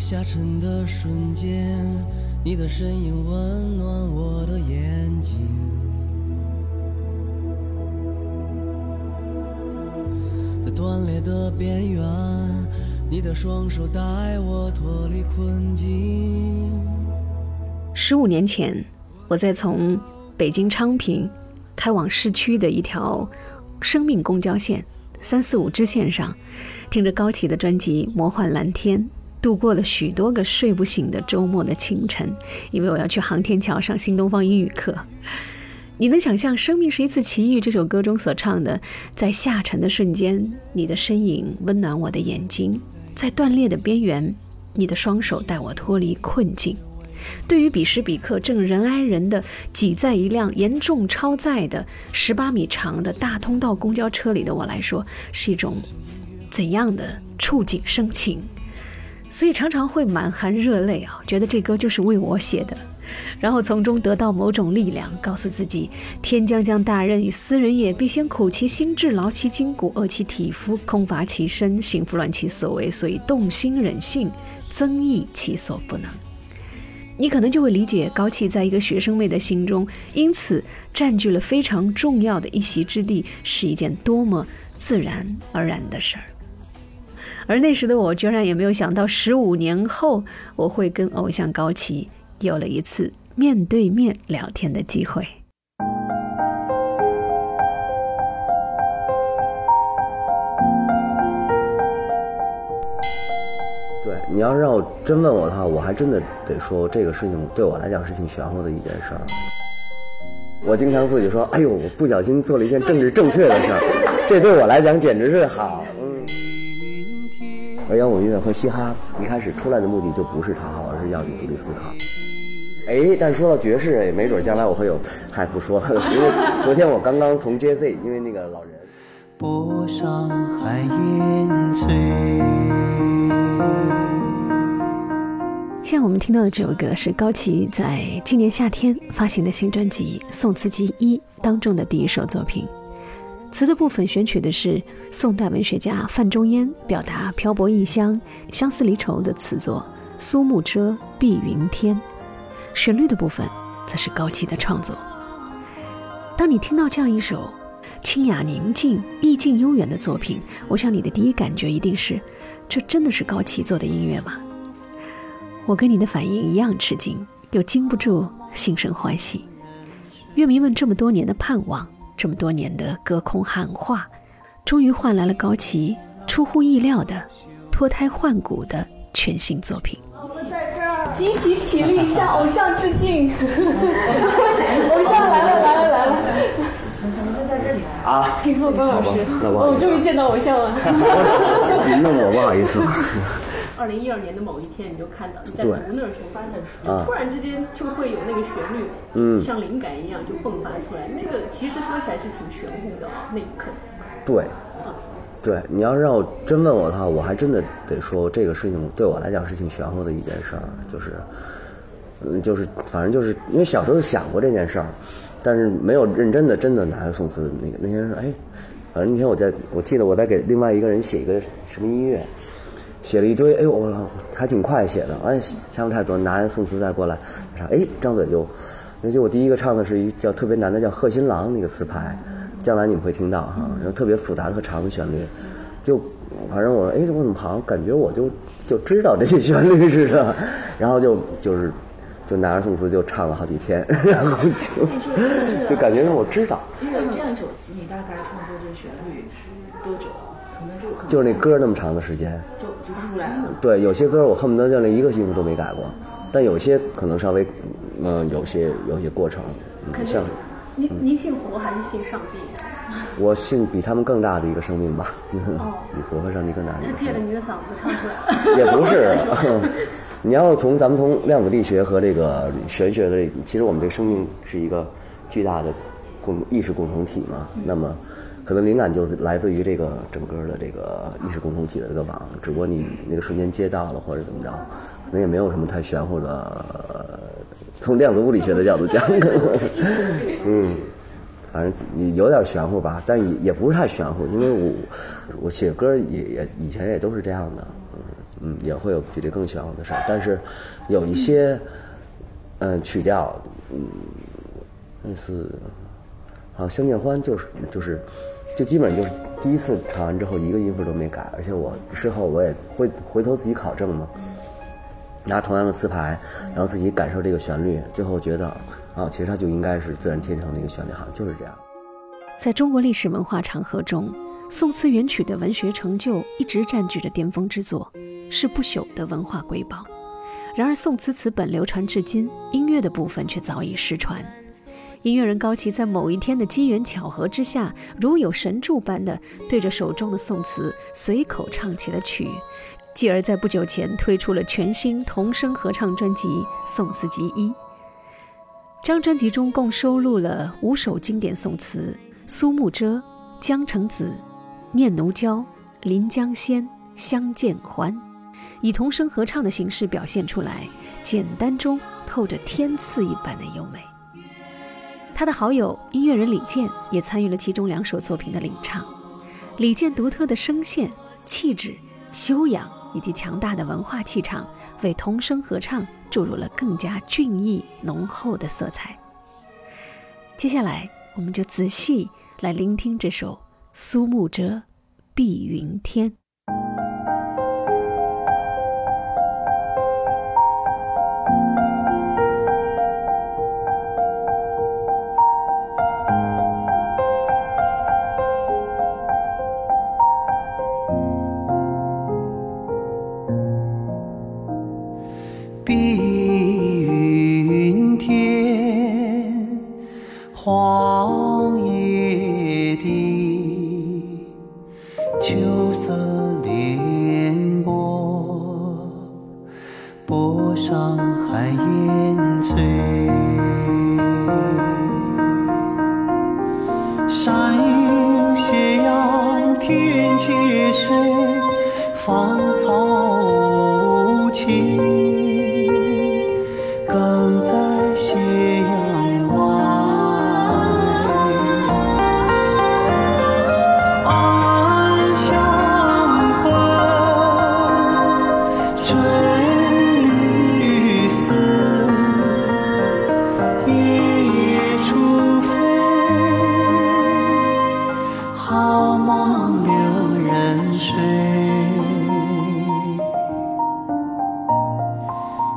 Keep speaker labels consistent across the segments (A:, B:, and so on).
A: 下沉的瞬间，你的身影温暖我的眼睛。在断裂的边缘，你的双手带我脱离困境。
B: 十五年前，我在从北京昌平开往市区的一条生命公交线三四五支线上，听着高启的专辑《魔幻蓝天》。度过了许多个睡不醒的周末的清晨，因为我要去航天桥上新东方英语课。你能想象《生命是一次奇遇》这首歌中所唱的，在下沉的瞬间，你的身影温暖我的眼睛；在断裂的边缘，你的双手带我脱离困境。对于彼时彼刻正人挨人的挤在一辆严重超载的十八米长的大通道公交车里的我来说，是一种怎样的触景生情？所以常常会满含热泪啊，觉得这歌就是为我写的，然后从中得到某种力量，告诉自己：天将降大任于斯人也，必先苦其心志，劳其筋骨，饿其体肤，空乏其身，行拂乱其所为，所以动心忍性，增益其所不能。你可能就会理解高启在一个学生妹的心中，因此占据了非常重要的一席之地，是一件多么自然而然的事儿。而那时的我，居然也没有想到，十五年后我会跟偶像高旗有了一次面对面聊天的机会。
C: 对你要是让我真问我的话，我还真的得说，这个事情对我来讲是挺玄乎的一件事儿。我经常自己说：“哎呦，我不小心做了一件政治正确的事儿，这对我来讲简直是好。”而摇滚乐和嘻哈一开始出来的目的就不是讨好，而是要你独立思考。哎，但说到爵士，也没准将来我会有，嗨，不说了，因为昨天我刚刚从 JZ，因为那个老人。
A: 波上海烟翠。
B: 现在我们听到的这首歌是高旗在今年夏天发行的新专辑《宋词集一》当中的第一首作品。词的部分选取的是宋代文学家范仲淹表达漂泊异乡、相思离愁的词作《苏幕遮·碧云天》，旋律的部分则是高启的创作。当你听到这样一首清雅宁静、意境悠远的作品，我想你的第一感觉一定是：这真的是高启做的音乐吗？我跟你的反应一样吃惊，又禁不住心生欢喜。乐迷们这么多年的盼望。这么多年的隔空喊话，终于换来了高旗出乎意料的脱胎换骨的全新作品。
D: 我们在这儿集体起立向偶像致敬，偶像来了来了来了！
C: 怎么就在这里啊？
D: 请坐，高老师。
C: 我
D: 终于见到偶像了。
C: 您弄我不好意思。
D: 二零一二年的某一天，你就看到你在读那儿翻的书，突然之间就会有那个旋律，嗯，像灵感一样就迸发出来。那个其实说起来是挺玄乎的啊，那一刻。
C: 对，对，你要是让我真问我的话，我还真的得说这个事情对我来讲是挺玄乎的一件事儿，就是，嗯，就是反正就是因为小时候想过这件事儿，但是没有认真的真的拿着宋词那个那天说，哎，反正那天我在我记得我在给另外一个人写一个什么音乐。写了一堆，哎呦，我还挺快写的，哎，想不太多，拿宋词再过来唱，哎，张嘴就，那就我第一个唱的是一叫特别难的叫《贺新郎》那个词牌，将来你们会听到哈，然后特别复杂和长的旋律，就反正我，哎，我怎么好像感觉我就就知道这些旋律似的，然后就就是就拿着宋词就唱了好几天，然后就就感觉我知道。
D: 因为这样一首词，你大概创作这旋律多久？可能就
C: 就那歌那么长的时间。对，有些歌我恨不得就连一个音符都没改过，但有些可能稍微，嗯，有些有些过程，像。
D: 您您信佛还是信上帝？
C: 我信比他们更大的一个生命吧。哦。比佛和上帝更大。
D: 他借了你的嗓子唱出来。
C: 也不是，你要从咱们从量子力学和这个玄学的，其实我们这个生命是一个巨大的共意识共同体嘛。那么。可能灵感就来自于这个整个的这个意识共同体的这个网，只不过你那个瞬间接到了或者怎么着，可能也没有什么太玄乎的。从量子物理学的角度讲，嗯，反正有点玄乎吧，但也也不是太玄乎，因为我我写歌也也以前也都是这样的，嗯嗯，也会有比这更玄乎的事儿。但是有一些，嗯，曲调，嗯，类似，好像《相见欢》就是就是，就基本就是第一次弹完之后一个音符都没改，而且我事后我也会回头自己考证嘛，拿同样的词牌，然后自己感受这个旋律，最后觉得啊，其实它就应该是自然天成的一个旋律，好像就是这样。
B: 在中国历史文化长河中。宋词元曲的文学成就一直占据着巅峰之作，是不朽的文化瑰宝。然而，宋词词本流传至今，音乐的部分却早已失传。音乐人高齐在某一天的机缘巧合之下，如有神助般的对着手中的宋词随口唱起了曲，继而在不久前推出了全新童声合唱专辑《宋词集一》。张专辑中共收录了五首经典宋词：苏幕遮、江城子。念奴娇，临江仙，相见欢，以童声合唱的形式表现出来，简单中透着天赐一般的优美。他的好友音乐人李健也参与了其中两首作品的领唱。李健独特的声线、气质、修养以及强大的文化气场，为童声合唱注入了更加俊逸浓厚的色彩。接下来，我们就仔细来聆听这首。苏幕遮，碧云天。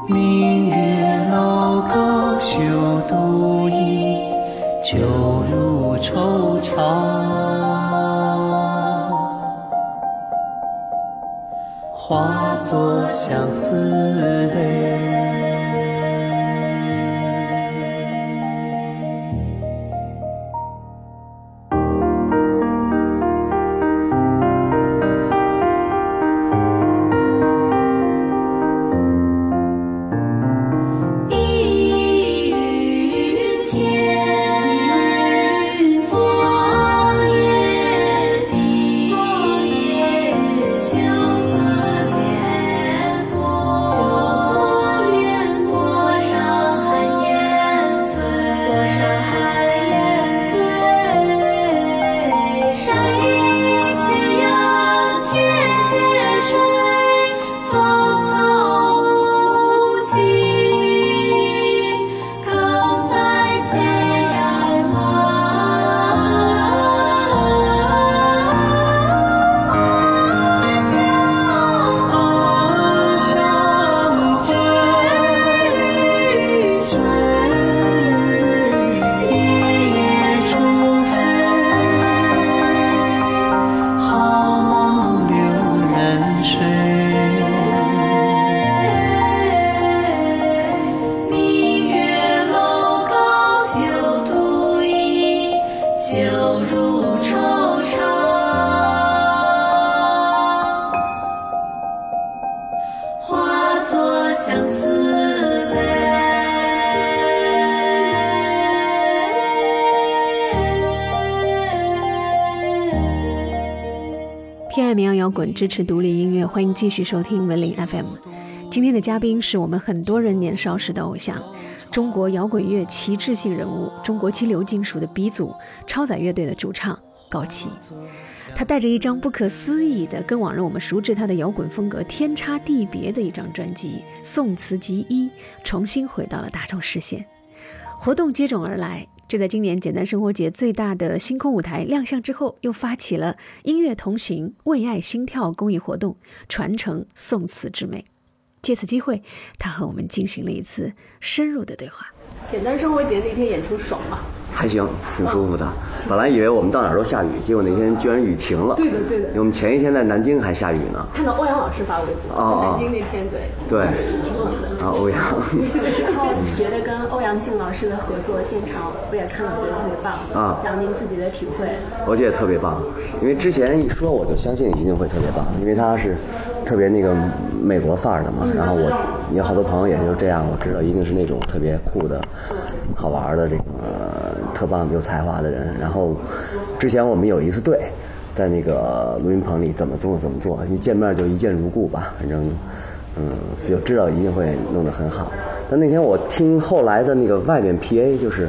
B: 明月
E: 楼高休独倚酒入愁肠。化作相思泪。
B: 支持独立音乐，欢迎继续收听文林 FM。今天的嘉宾是我们很多人年少时的偶像，中国摇滚乐旗帜性人物，中国激流金属的鼻祖，超载乐队的主唱高旗。他带着一张不可思议的、跟往日我们熟知他的摇滚风格天差地别的一张专辑《宋词集一》，重新回到了大众视线。活动接踵而来，就在今年简单生活节最大的星空舞台亮相之后，又发起了“音乐同行，为爱心跳”公益活动，传承宋词之美。借此机会，他和我们进行了一次深入的对话。
D: 简单生活节那天演出爽吗？
C: 还行，挺舒服的。本来以为我们到哪儿都下雨，结果那天居然雨停了。
D: 对的，对的。
C: 因为我们前一天在南京还下雨呢。
D: 看到欧阳老师发微博，南京那天对。
C: 对。
D: 挺冷的。
C: 啊，欧阳。
F: 然后觉得跟欧阳靖老师的合作现场，我也看了，觉得特别棒。啊。然后您自己的体会。
C: 我觉得特别棒，因为之前一说我就相信一定会特别棒，因为他是特别那个美国范儿的嘛。然后我有好多朋友也就这样，我知道一定是那种特别酷的、好玩的这个。特棒有才华的人，然后之前我们有一次对，在那个录音棚里怎么做怎么做，一见面就一见如故吧，反正嗯就知道一定会弄得很好。但那天我听后来的那个外面 PA 就是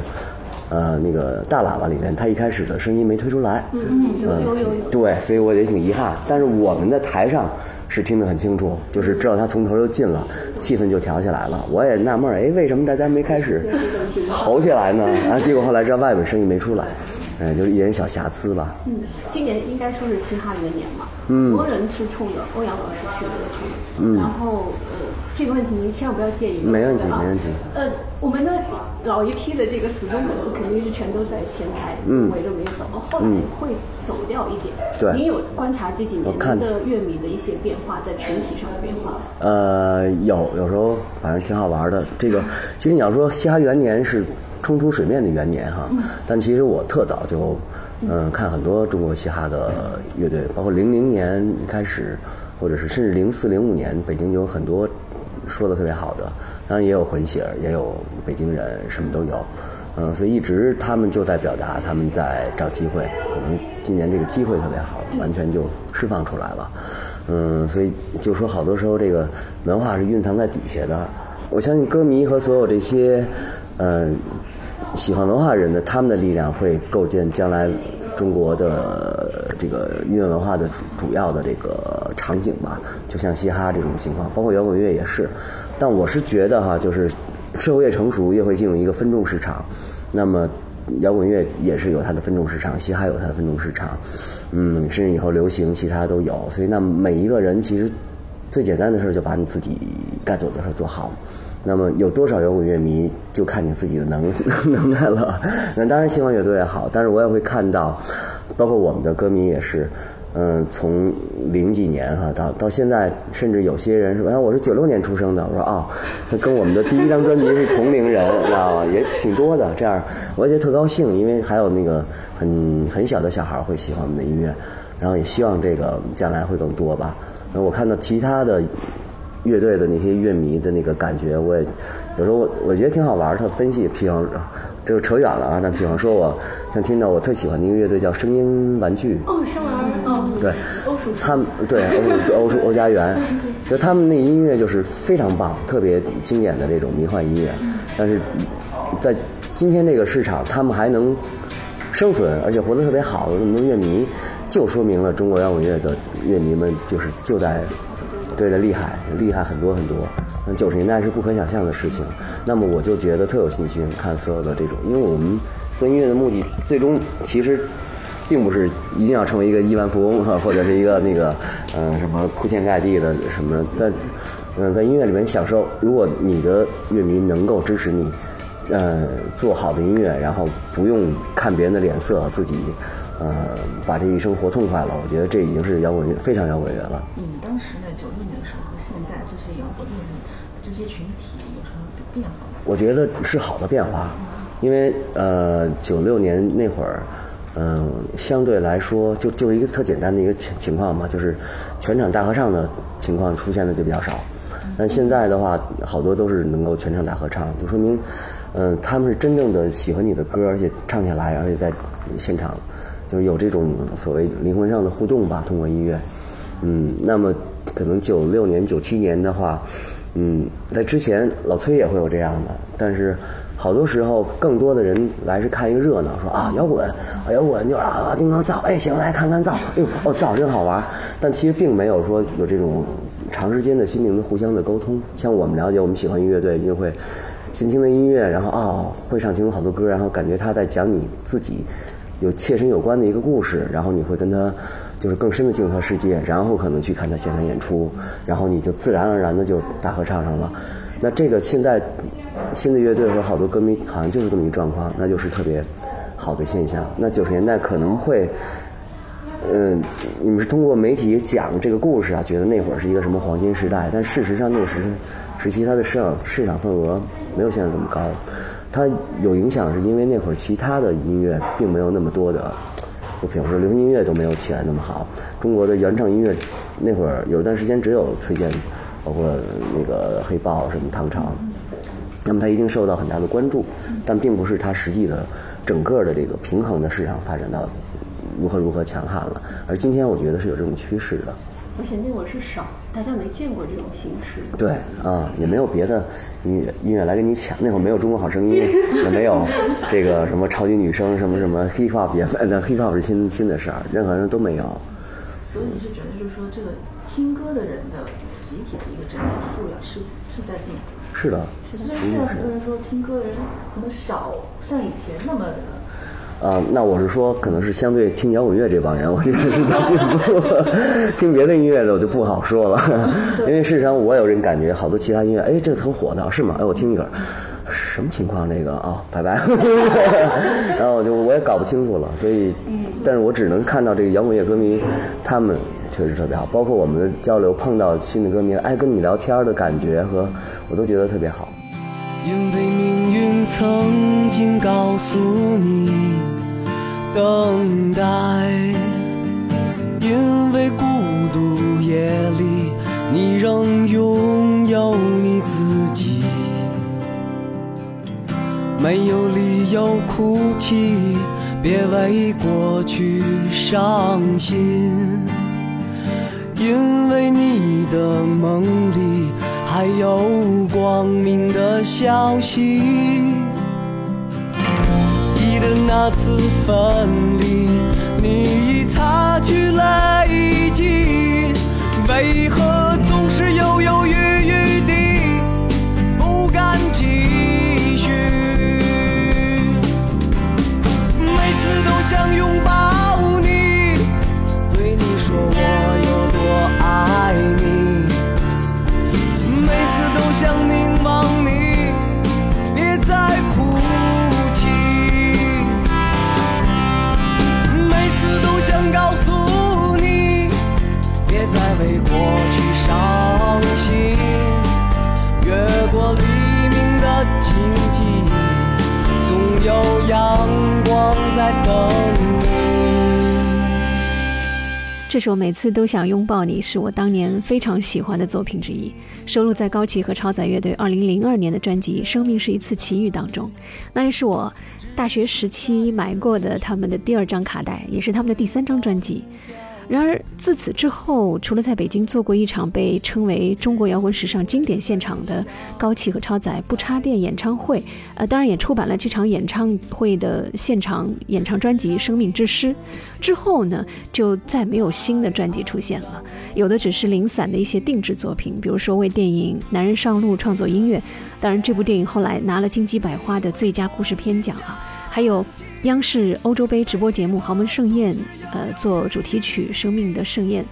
C: 呃那个大喇叭里面，他一开始的声音没推出来，
D: 嗯
C: 对，所以我也挺遗憾。但是我们在台上。是听得很清楚，就是知道他从头就进了，气氛就调起来了。我也纳闷儿，哎，为什么大家没开始吼起来呢？啊，结果后来知道外边声音没出来，哎，就是一点小瑕疵吧。
D: 嗯，今年应该说是嘻哈元年嘛，嗯多人是冲着欧阳老师去的，嗯，然后呃。这个问题您千万不要介意。
C: 没问题，没问题。
D: 呃，我们的老一批的这个死忠粉丝肯定是全都在前台围着没走，后来会走掉一点。
C: 对。
D: 您有观察这几年的乐迷的一些变化，在群体上的变化？
C: 呃，有，有时候反正挺好玩的。这个 其实你要说嘻哈元年是冲出水面的元年哈，但其实我特早就嗯看很多中国嘻哈的乐队，包括零零年开始，或者是甚至零四零五年，北京就有很多。说的特别好的，当然也有混血儿，也有北京人，什么都有，嗯，所以一直他们就在表达，他们在找机会，可能今年这个机会特别好，完全就释放出来了，嗯，所以就说好多时候这个文化是蕴藏在底下的，我相信歌迷和所有这些嗯喜欢文化人的他们的力量会构建将来。中国的这个音乐文化的主主要的这个场景吧，就像嘻哈这种情况，包括摇滚乐也是。但我是觉得哈，就是社会越成熟，越会进入一个分众市场。那么摇滚乐也是有它的分众市场，嘻哈有它的分众市场，嗯，甚至以后流行其他都有。所以那每一个人其实最简单的事儿就把你自己该做的事儿做好。那么有多少摇滚乐迷就看你自己的能 能耐了。那当然，希望越多越好，但是我也会看到，包括我们的歌迷也是，嗯，从零几年哈到到现在，甚至有些人说，哎，我是九六年出生的，我说啊，跟我们的第一张专辑是同龄人，知道吗？也挺多的。这样，我也觉得特高兴，因为还有那个很很小的小孩会喜欢我们的音乐，然后也希望这个将来会更多吧。那我看到其他的。乐队的那些乐迷的那个感觉，我也有时候我我觉得挺好玩。他分析，比方这就扯远了啊。那比方说，我像听到我特喜欢的一个乐队叫声音玩具。
D: 哦，声音玩具。哦，
C: 对，他们对欧欧欧家园，就他们那音乐就是非常棒，特别经典的这种迷幻音乐。但是在今天这个市场，他们还能生存，而且活得特别好，有那么多乐迷，就说明了中国摇滚乐的乐迷们就是就在。对的，厉害，厉害很多很多。那九十年代是不可想象的事情。那么我就觉得特有信心，看所有的这种，因为我们做音乐的目的，最终其实并不是一定要成为一个亿万富翁哈，或者是一个那个嗯什么铺天盖地的什么。但嗯在音乐里面享受，如果你的乐迷能够支持你，嗯做好的音乐，然后不用看别人的脸色，自己。呃，把这一生活痛快了，我觉得这已经是摇滚乐，非常摇滚乐了。
F: 你们当时在九六年的时候和现在这些摇滚乐这些群体有什么变化？
C: 我觉得是好的变化，因为呃，九六年那会儿，嗯，相对来说就就一个特简单的一个情情况嘛，就是全场大合唱的情况出现的就比较少。但现在的话，好多都是能够全场大合唱，就说明，嗯，他们是真正的喜欢你的歌，而且唱下来，而且在现场。就有这种所谓灵魂上的互动吧，通过音乐，嗯，那么可能九六年、九七年的话，嗯，在之前老崔也会有这样的，但是好多时候更多的人来是看一个热闹，说啊摇滚，啊摇滚就是啊叮当造，哎行来看看造，哎呦哦造真好玩，但其实并没有说有这种长时间的心灵的互相的沟通。像我们了解，我们喜欢音乐队，一定会先听的音乐，然后哦会唱其中好多歌，然后感觉他在讲你自己有切身有关的一个故事，然后你会跟他。就是更深的进入他世界，然后可能去看他现场演出，然后你就自然而然的就大合唱上了。那这个现在新的乐队和好多歌迷好像就是这么一状况，那就是特别好的现象。那九十年代可能会，嗯，你们是通过媒体讲这个故事啊，觉得那会儿是一个什么黄金时代，但事实上那个时时期它的市场市场份额没有现在这么高。它有影响是因为那会儿其他的音乐并没有那么多的。就比如说流行音乐都没有起来那么好，中国的原创音乐那会儿有一段时间只有崔健，包括那个黑豹什么唐朝，那么它一定受到很大的关注，但并不是它实际的整个的这个平衡的市场发展到如何如何强悍了。而今天我觉得是有这种趋势的。
D: 而且那会儿是少，大家没见过这种形式。
C: 对啊，也没有别的音乐音乐来跟你抢。那会儿没有《中国好声音》，也没有这个什么超级女声，什么什么 hip hop 也，那 hip hop 是新新的事儿，任何人都没有。
G: 所以你是觉得，就是说，这个听歌的人的集体的一个整体素养是是在进步？
C: 是的。
G: 但是现在很多人说，听歌的人可能少像以前那么。
C: 啊，那我是说，可能是相对听摇滚乐这帮人，我觉得是在进步。听别的音乐的我就不好说了，因为事实上我有人感觉，好多其他音乐，哎，这个挺火的，是吗？哎，我听一个，什么情况？那个啊，拜拜。然后我就我也搞不清楚了，所以，但是我只能看到这个摇滚乐歌迷，他们确实特别好，包括我们的交流，碰到新的歌迷，哎，跟你聊天的感觉和我都觉得特别好。
A: 因为命运曾经告诉你等待，因为孤独夜里你仍拥有你自己，没有理由哭泣，别为过去伤心，因为你的梦里。还有光明的消息，记得那次分离，你已擦去泪迹，为何说每次都想
B: 拥抱你，是我当年非常喜欢的作品之一，收录在高旗和超载乐队2002年的专辑《生命是一次奇遇》当中。那也是我大学时期买过的他们的第二张卡带，也是他们的第三张专辑。然而，自此之后，除了在北京做过一场被称为中国摇滚史上经典现场的高旗和超载不插电演唱会，呃，当然也出版了这场演唱会的现场演唱专辑《生命之诗》，之后呢，就再没有新的专辑出现了，有的只是零散的一些定制作品，比如说为电影《男人上路》创作音乐，当然这部电影后来拿了金鸡百花的最佳故事片奖啊。还有央视欧洲杯直播节目《豪门盛宴》，呃，做主题曲《生命的盛宴》，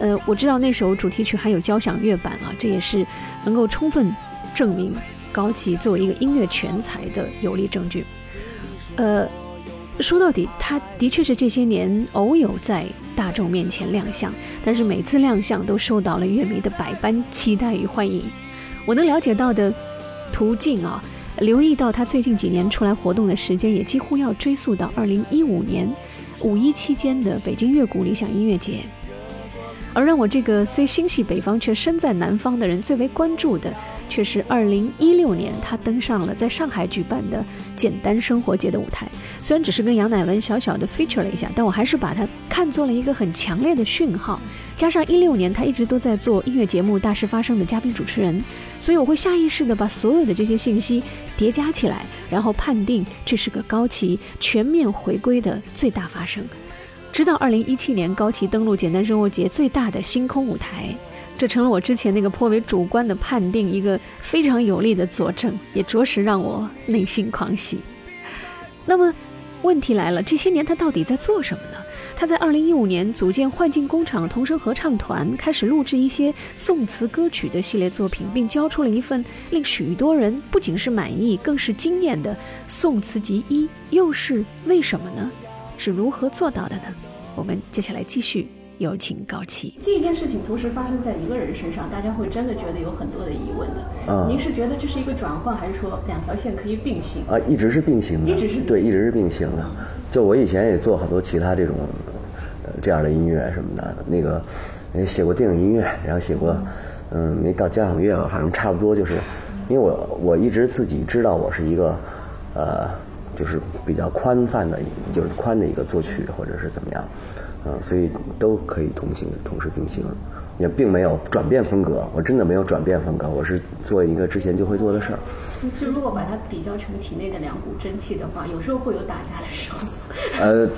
B: 呃，我知道那首主题曲还有交响乐版啊，这也是能够充分证明高旗作为一个音乐全才的有力证据。呃，说到底，他的确是这些年偶有在大众面前亮相，但是每次亮相都受到了乐迷的百般期待与欢迎。我能了解到的途径啊。留意到他最近几年出来活动的时间，也几乎要追溯到二零一五年五一期间的北京乐谷理想音乐节。而让我这个虽心系北方却身在南方的人最为关注的，却是二零一六年他登上了在上海举办的简单生活节的舞台。虽然只是跟杨乃文小小的 feature 了一下，但我还是把它看作了一个很强烈的讯号。加上一六年他一直都在做音乐节目《大事发生》的嘉宾主持人，所以我会下意识的把所有的这些信息叠加起来，然后判定这是个高旗全面回归的最大发生。直到二零一七年，高旗登陆简单生活节最大的星空舞台，这成了我之前那个颇为主观的判定一个非常有力的佐证，也着实让我内心狂喜。那么，问题来了，这些年他到底在做什么呢？他在二零一五年组建幻境工厂童声合唱团，开始录制一些宋词歌曲的系列作品，并交出了一份令许多人不仅是满意，更是惊艳的宋词集一。又是为什么呢？是如何做到的呢？我们接下来继续有请高奇。
D: 这件事情同时发生在一个人身上，大家会真的觉得有很多的疑问的。嗯，您是觉得这是一个转换，还是说两条线可以并行？
C: 啊，一直是并行的，
D: 一直是
C: 对，一直是并行的。就我以前也做很多其他这种，呃，这样的音乐什么的，那个也写过电影音乐，然后写过，嗯，没到交响乐吧，反正差不多就是，因为我我一直自己知道我是一个，呃，就是比较宽泛的，就是宽的一个作曲或者是怎么样，嗯，所以都可以同行，同时并行。也并没有转变风格，我真的没有转变风格，我是做一个之前就会做的事儿。
D: 就如果把它比较成体内的两股真气的话，有时候会有打架的时候。
C: 呃，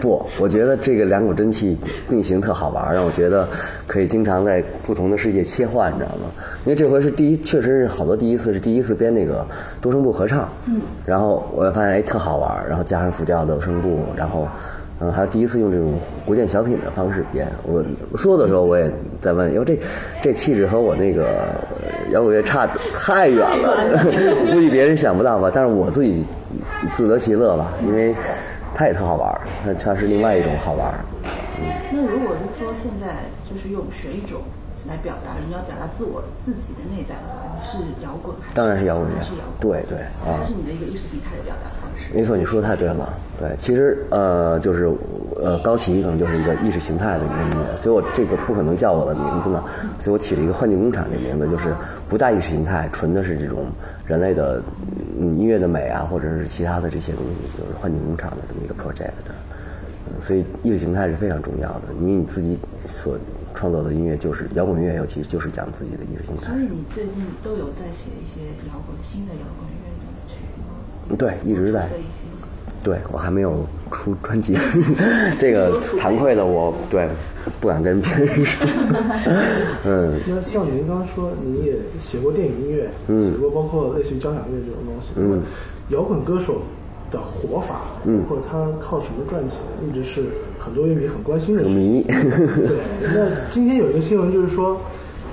C: 不，我觉得这个两股真气并行特好玩，让我觉得可以经常在不同的世界切换，你知道吗？因为这回是第一，确实是好多第一次，是第一次编那个多声部合唱。嗯。然后我发现哎特好玩，然后加上辅调的声部，然后。嗯，还是第一次用这种古典小品的方式编。我说的时候，我也在问，因为这这气质和我那个摇滚乐差太远了，估计别人想不到吧。但是我自己自得其乐吧，因为它也特好玩，它它是另外一种好玩。
G: 嗯。那如果是说现在就是用学一种来表达，你要表达自我自己的内在的话，你是摇滚还是？
C: 当然是摇滚乐。
G: 是摇滚。
C: 对对啊。
G: 还是你的一个意识形态的表达。
C: 没错，你说的太对了。对，其实呃，就是呃，高旗可能就是一个意识形态的一个音乐，所以我这个不可能叫我的名字呢，所以我起了一个幻境工厂这名字，就是不带意识形态，纯的是这种人类的音乐的美啊，或者是其他的这些东西，就是幻境工厂的这么一个 project。嗯，所以意识形态是非常重要的，因为你自己所创作的音乐就是摇滚乐，尤其就是讲自己的意识形态。
G: 所以你最近都有在写一些摇滚新的摇滚乐。
C: 对，一直在。对我还没有出专辑，这个惭愧的我，对，不敢跟别人说。
H: 嗯。那像您刚刚说，你也写过电影音乐，嗯，写过包括类似于交响乐这种东西，嗯，摇滚歌手的活法，嗯，或者他靠什么赚钱，一直是很多乐迷很关心的事情。
C: 迷。
H: 对。那今天有一个新闻，就是说，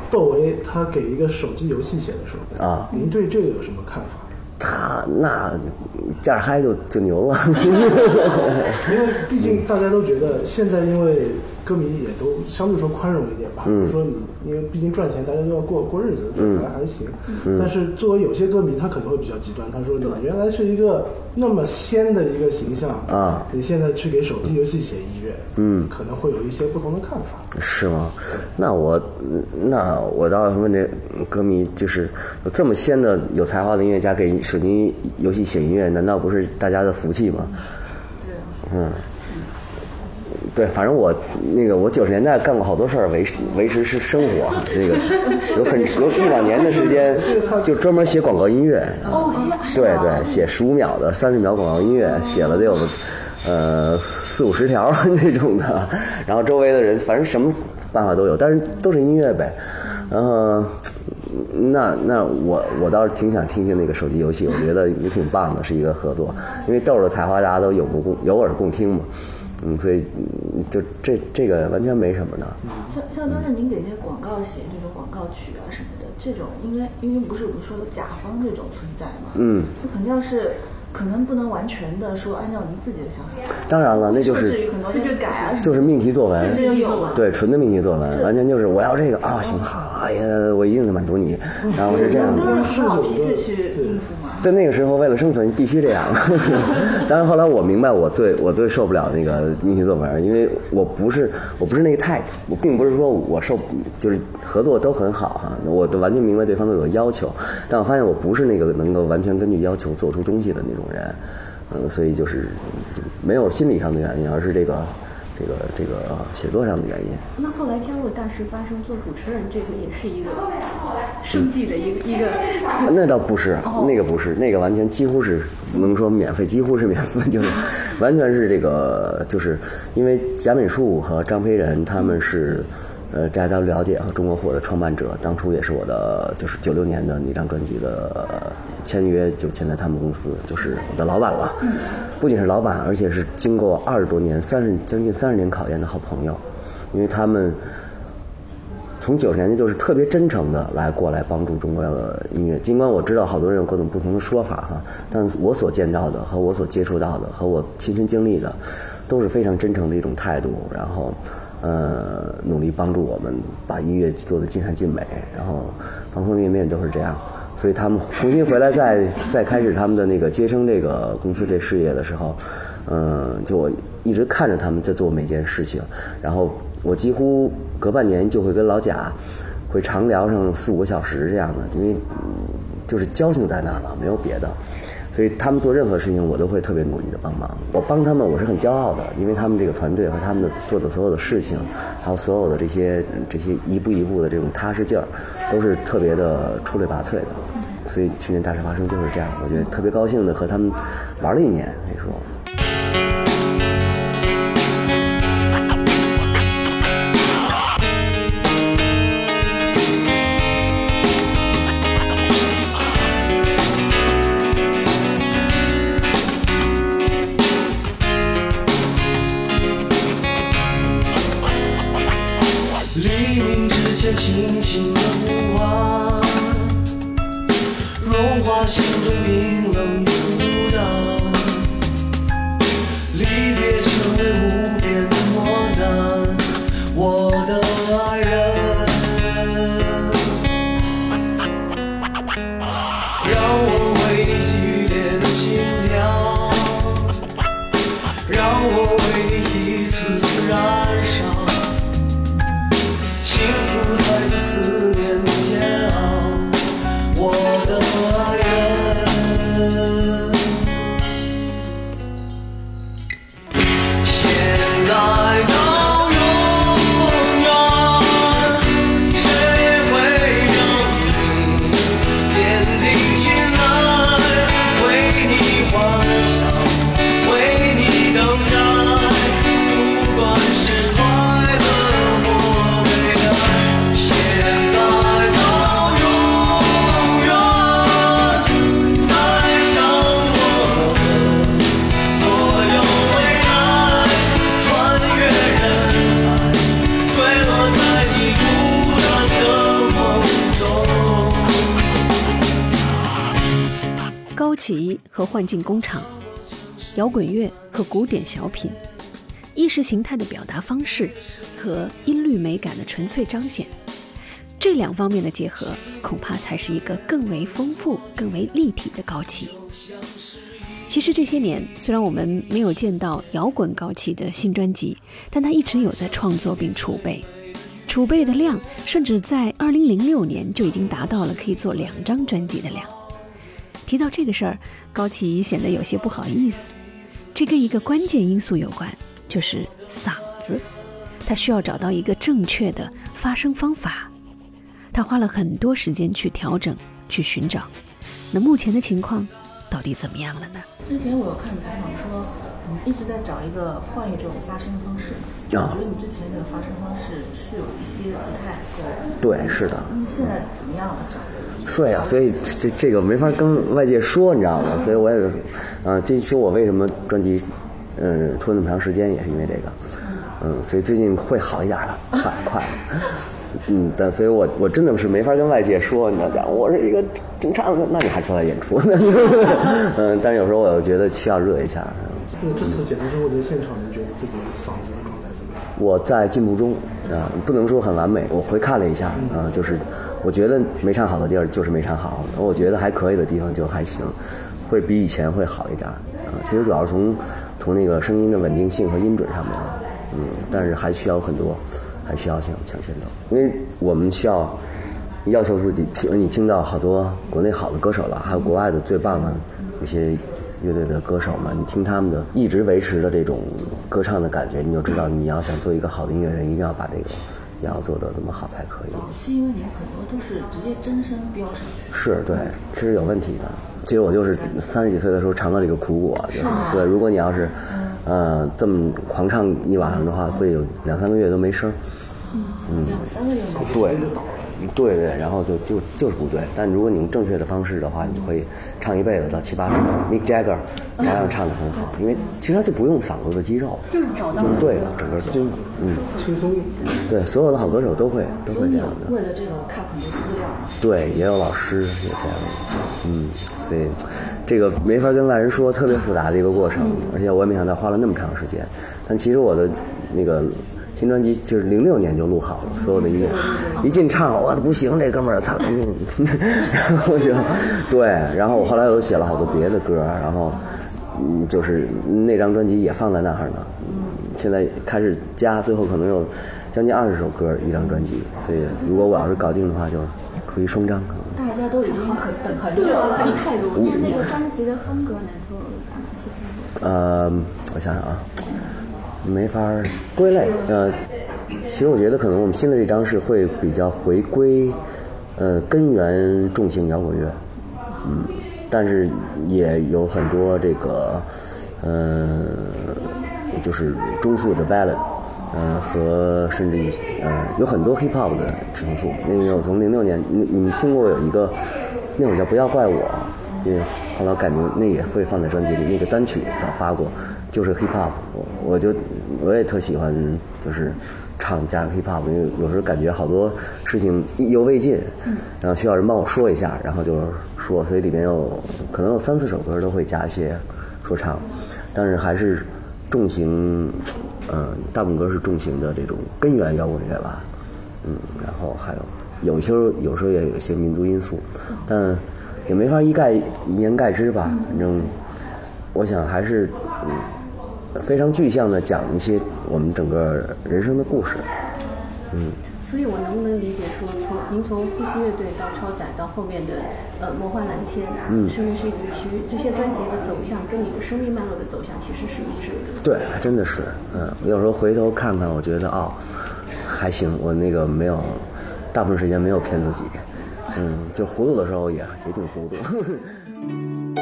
H: 窦唯他给一个手机游戏写的时候，啊，您对这个有什么看法？
C: 他那价嗨就就牛了，
H: 因为毕竟大家都觉得现在因为。歌迷也都相对说宽容一点吧，比如说你，因为毕竟赚钱，大家都要过过日子，还还行。但是作为有些歌迷，他可能会比较极端，他说你原来是一个那么仙的一个形象啊，你现在去给手机游戏写音乐，嗯，可能会有一些不同的看法。
C: 是吗？那我那我倒问这歌迷，就是有这么仙的有才华的音乐家给手机游戏写音乐，难道不是大家的福气吗？
G: 对，
C: 嗯。对，反正我那个我九十年代干过好多事儿，维维持是生活。那个 有很有一两年的时间，就专门写广告音乐。
D: 哦，
C: 对对，写十五秒的、三十秒广告音乐，写了得有呃四五十条那种的。然后周围的人，反正什么办法都有，但是都是音乐呗。然后那那我我倒是挺想听听那个手机游戏，我觉得也挺棒的，是一个合作。因为豆儿的才华大家都有目共有耳共听嘛。嗯，所以就这这个完全没什么的。
G: 像像当时您给那个广告写这种广告曲啊什么的，这种应该因为不是我们说的甲方这种存在嘛？嗯，那肯定要是。可能不能完全的说按照您自己的想法。
C: 当然了，那就是
G: 至于很多就改啊，
C: 就是命题作文，
G: 这就有
C: 对，纯的命题作文，完全就是我要这个啊，行好，哎呀，我一定得满足你，然后是这样的。
G: 都是好脾气去应付嘛。
C: 在那个时候，为了生存，必须这样。但是后来我明白，我最我最受不了那个命题作文，因为我不是我不是那个 type，我并不是说我受就是合作都很好哈，我都完全明白对方都有要求，但我发现我不是那个能够完全根据要求做出东西的那种。人，嗯，所以就是没有心理上的原因，而是这个这个这个写作上的原因。
D: 那后来加入大事发生做主持人，这个也是一个生计的一个一个。
C: 那倒不是，那个不是，那个完全几乎是能说免费，几乎是免费，就是完全是这个，就是因为贾敏树和张培仁他们是。呃，大家都了解和中国火的创办者，当初也是我的，就是九六年的那张专辑的签约就签在他们公司，就是我的老板了。不仅是老板，而且是经过二十多年、三十将近三十年考验的好朋友，因为他们从九十年代就是特别真诚的来过来帮助中国的音乐。尽管我知道好多人有各种不同的说法哈，但我所见到的和我所接触到的和我亲身经历的，都是非常真诚的一种态度。然后。呃，努力帮助我们把音乐做得尽善尽美，然后方方面面都是这样，所以他们重新回来再再 开始他们的那个接生这个公司这事业的时候，嗯，就我一直看着他们在做每件事情，然后我几乎隔半年就会跟老贾会长聊上四五个小时这样的，因为就是交情在那了，没有别的。所以他们做任何事情，我都会特别努力的帮忙。我帮他们，我是很骄傲的，因为他们这个团队和他们的做的所有的事情，还有所有的这些这些一步一步的这种踏实劲儿，都是特别的出类拔萃的。所以去年大事发生就是这样，我觉得特别高兴的和他们玩了一年，可以说。
B: 和幻境工厂，摇滚乐和古典小品，意识形态的表达方式和音律美感的纯粹彰显，这两方面的结合，恐怕才是一个更为丰富、更为立体的高旗。其实这些年，虽然我们没有见到摇滚高旗的新专辑，但他一直有在创作并储备，储备的量甚至在2006年就已经达到了可以做两张专辑的量。提到这个事儿，高启显得有些不好意思。这跟一个关键因素有关，就是嗓子。他需要找到一个正确的发声方法。他花了很多时间去调整、去寻找。那目前的情况到底怎么样了呢？
G: 之前我有看采访说，一直在找一个换一种发声方式。我觉得你之前的发声方式是有一些不太
C: 够。对，是的。
G: 那现在怎么样了？找？
C: 对呀，所以这这个没法跟外界说，你知道吗？所以我也，啊，这期我为什么专辑，嗯，拖那么长时间，也是因为这个，嗯，所以最近会好一点了，快快，嗯，但所以我我真的是没法跟外界说，你知道讲，我是一个正唱的，那你还出来演出呢？嗯，但是有时候我又觉得需要热一下。
H: 那这次简单生活节现场，你觉得自己嗓子的状态怎么样？
C: 我在进步中，啊，不能说很完美，我回看了一下，啊，就是。我觉得没唱好的地儿就是没唱好，我觉得还可以的地方就还行，会比以前会好一点啊。其实主要是从从那个声音的稳定性和音准上面啊，嗯，但是还需要很多，还需要向向前走，因为我们需要要求自己听，你听到好多国内好的歌手了，还有国外的最棒的一些乐队的歌手嘛，你听他们的一直维持着这种歌唱的感觉，你就知道你要想做一个好的音乐人，一定要把这个也要做得这么好才可以。
G: 早期因为你们很多都是直接真声飙上去，
C: 是对，这是有问题的。其实我就是三十几岁的时候尝到这个苦果，就是对。如果你要是，呃，这么狂唱一晚上的话，会有两三个月都没声。
G: 嗯，两三个月没
C: 对。对对，然后就就就是不对。但如果你用正确的方式的话，你会唱一辈子到七八十岁。Mick Jagger 照样唱的很好，因为其实他就不用嗓子的肌肉，
D: 就是找到
C: 就是对了，整个就嗯
H: 轻松。
C: 对，所有的好歌手都会都会这样的。
G: 为了这个看很多资料。
C: 对，也有老师也这样的，嗯，所以这个没法跟外人说，特别复杂的一个过程，而且我也没想到花了那么长时间。但其实我的那个。新专辑就是零六年就录好了，所有的音乐一进唱，我不行，这哥们儿，操，赶紧，然后就对，然后我后来又写了好多别的歌，然后嗯，就是那张专辑也放在那儿呢。嗯，现在开始加，最后可能有将近二十首歌一张专辑，所以如果我要是搞定的话，就出一双张。
G: 大家都已经很等很久了，
D: 你太多。
F: 那那个专辑的风格能够哪些风
C: 格？呃，我想想啊。没法归类，呃，其实我觉得可能我们新的这张是会比较回归，呃，根源重型摇滚乐，嗯，但是也有很多这个，呃，就是中速的 ballad，呃，和甚至一些呃，有很多 hip hop 的成分。那个我从零六年，你你们听过有一个那会儿叫不要怪我，因为后来改名，那也会放在专辑里，那个单曲早发过。就是 hip hop，我我就我也特喜欢，就是唱加上 hip hop，因为有时候感觉好多事情意犹未尽，然后需要人帮我说一下，然后就说，所以里面有可能有三四首歌都会加一些说唱，但是还是重型，嗯，大部分歌是重型的这种根源摇滚乐吧，嗯，然后还有有些有时候也有一些民族因素，但也没法一概一言概之吧，反正我想还是嗯。非常具象的讲一些我们整个人生的故事，嗯。
D: 所以我能不能理解说，从您从呼吸乐队到超载到后面的呃魔幻蓝天，嗯，生命是一子区这些专辑的走向跟你的生命脉络的走向其实是一致的。
C: 对，还真的是，嗯，有时候回头看看，我觉得哦，还行，我那个没有，大部分时间没有骗自己，嗯，就糊涂的时候也也挺糊涂。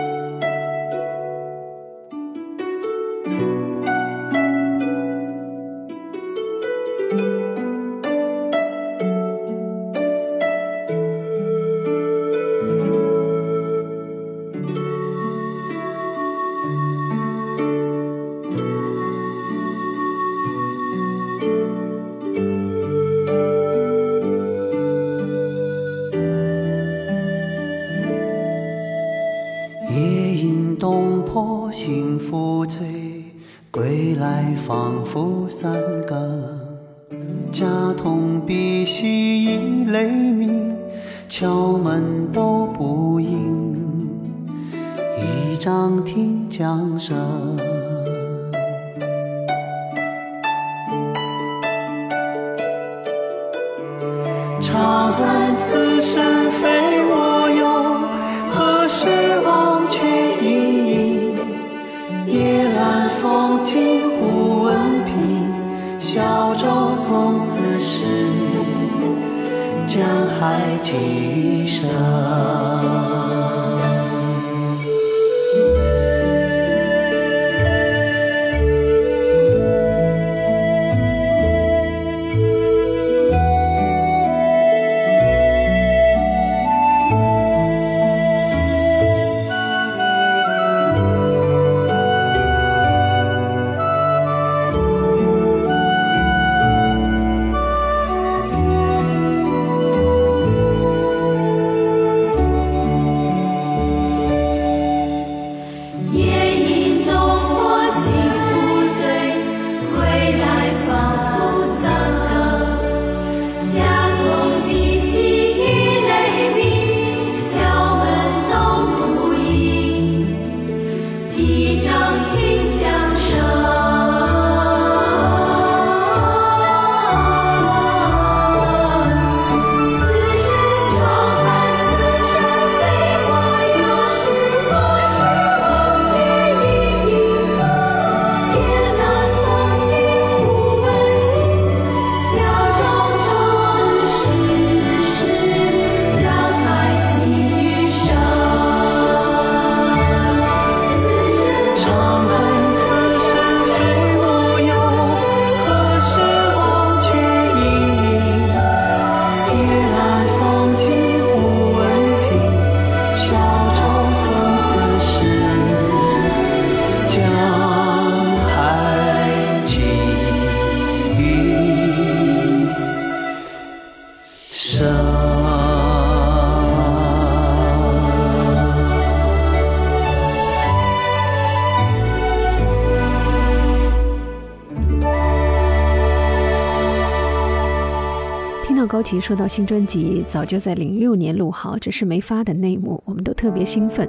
B: 一生到高旗说到新专辑早就在零六年录好，只是没发的内幕，我们都特别兴奋。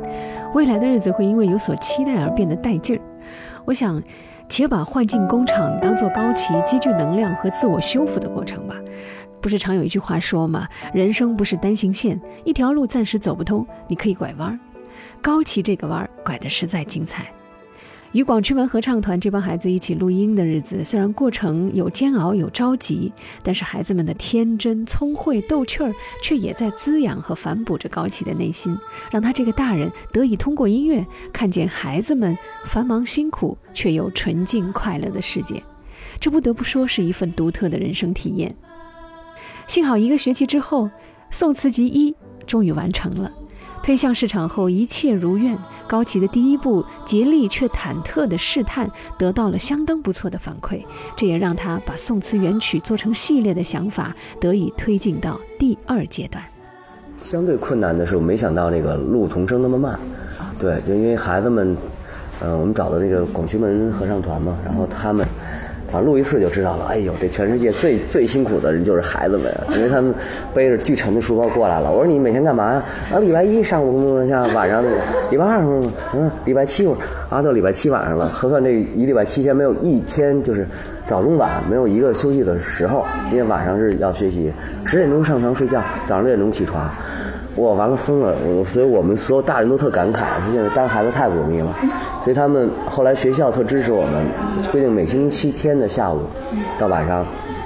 B: 未来的日子会因为有所期待而变得带劲儿。我想，且把幻境工厂当做高旗积聚能量和自我修复的过程吧。不是常有一句话说吗？人生不是单行线，一条路暂时走不通，你可以拐弯儿。高旗这个弯拐得实在精彩。与广渠门合唱团这帮孩子一起录音的日子，虽然过程有煎熬有着急，但是孩子们的天真、聪慧、逗趣儿，却也在滋养和反哺着高启的内心，让他这个大人得以通过音乐看见孩子们繁忙辛苦却又纯净快乐的世界。这不得不说是一份独特的人生体验。幸好一个学期之后，宋词集一终于完成了。推向市场后，一切如愿。高旗的第一步竭力却忐忑的试探，得到了相当不错的反馈。这也让他把宋词元曲做成系列的想法得以推进到第二阶段。
C: 相对困难的是，我没想到那个路童声那么慢。对，就因为孩子们，嗯，我们找的那个广渠门合唱团嘛，然后他们。啊，录一次就知道了。哎呦，这全世界最最辛苦的人就是孩子们，因为他们背着巨沉的书包过来了。我说你每天干嘛呀？啊，礼拜一上午工作下，晚上那个礼拜二嗯，礼拜七啊，到礼拜七晚上了。核算这一礼拜七天，没有一天就是早中晚没有一个休息的时候，因为晚上是要学习，十点钟上床睡觉，早上六点钟起床。我，完了疯了！所以我们所有大人都特感慨，说现在当孩子太不容易了。所以他们后来学校特支持我们，规定每星期天的下午到晚上，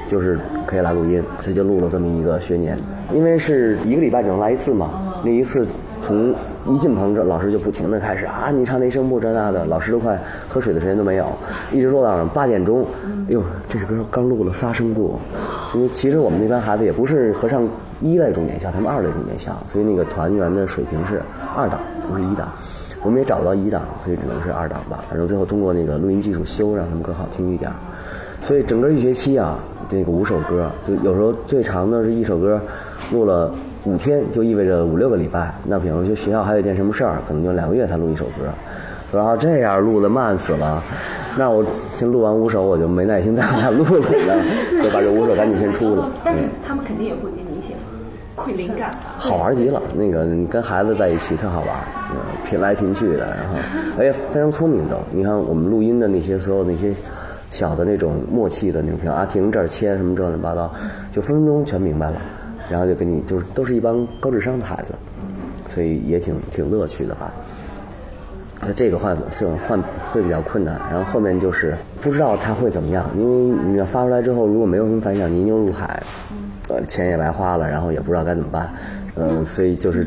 C: 就是可以来录音，所以就录了这么一个学年。因为是一个礼拜只能来一次嘛，那一次从一进棚，这老师就不停的开始啊，你唱那声部这那的，老师都快喝水的时间都没有，一直录到八点钟。哟，这首歌刚录了仨声部，因为其实我们那班孩子也不是合唱。一类重点校，他们二类重点校，所以那个团员的水平是二档，不是一档。我们也找不到一档，所以只能是二档吧。反正最后通过那个录音技术修，让他们更好听一点。所以整个一学期啊，这个五首歌，就有时候最长的是一首歌，录了五天，就意味着五六个礼拜。那比如说学校还有一件什么事儿，可能就两个月才录一首歌。然后这样录的慢死了，那我先录完五首，我就没耐心再往下录了，就把这五首赶紧先出了。
D: 但是他们肯定也会给你。会灵感
C: 好玩极了。那个跟孩子在一起特好玩，拼来拼去的，然后而且非常聪明的。你看我们录音的那些所有那些小的那种默契的那种，阿婷这儿切什么这乱七八糟，就分分钟全明白了。然后就给你就是都是一帮高智商的孩子，所以也挺挺乐趣的吧。那这个换是换会比较困难，然后后面就是不知道他会怎么样，因为你要发出来之后如果没有什么反响，泥牛入海。呃，钱也白花了，然后也不知道该怎么办，嗯，所以就是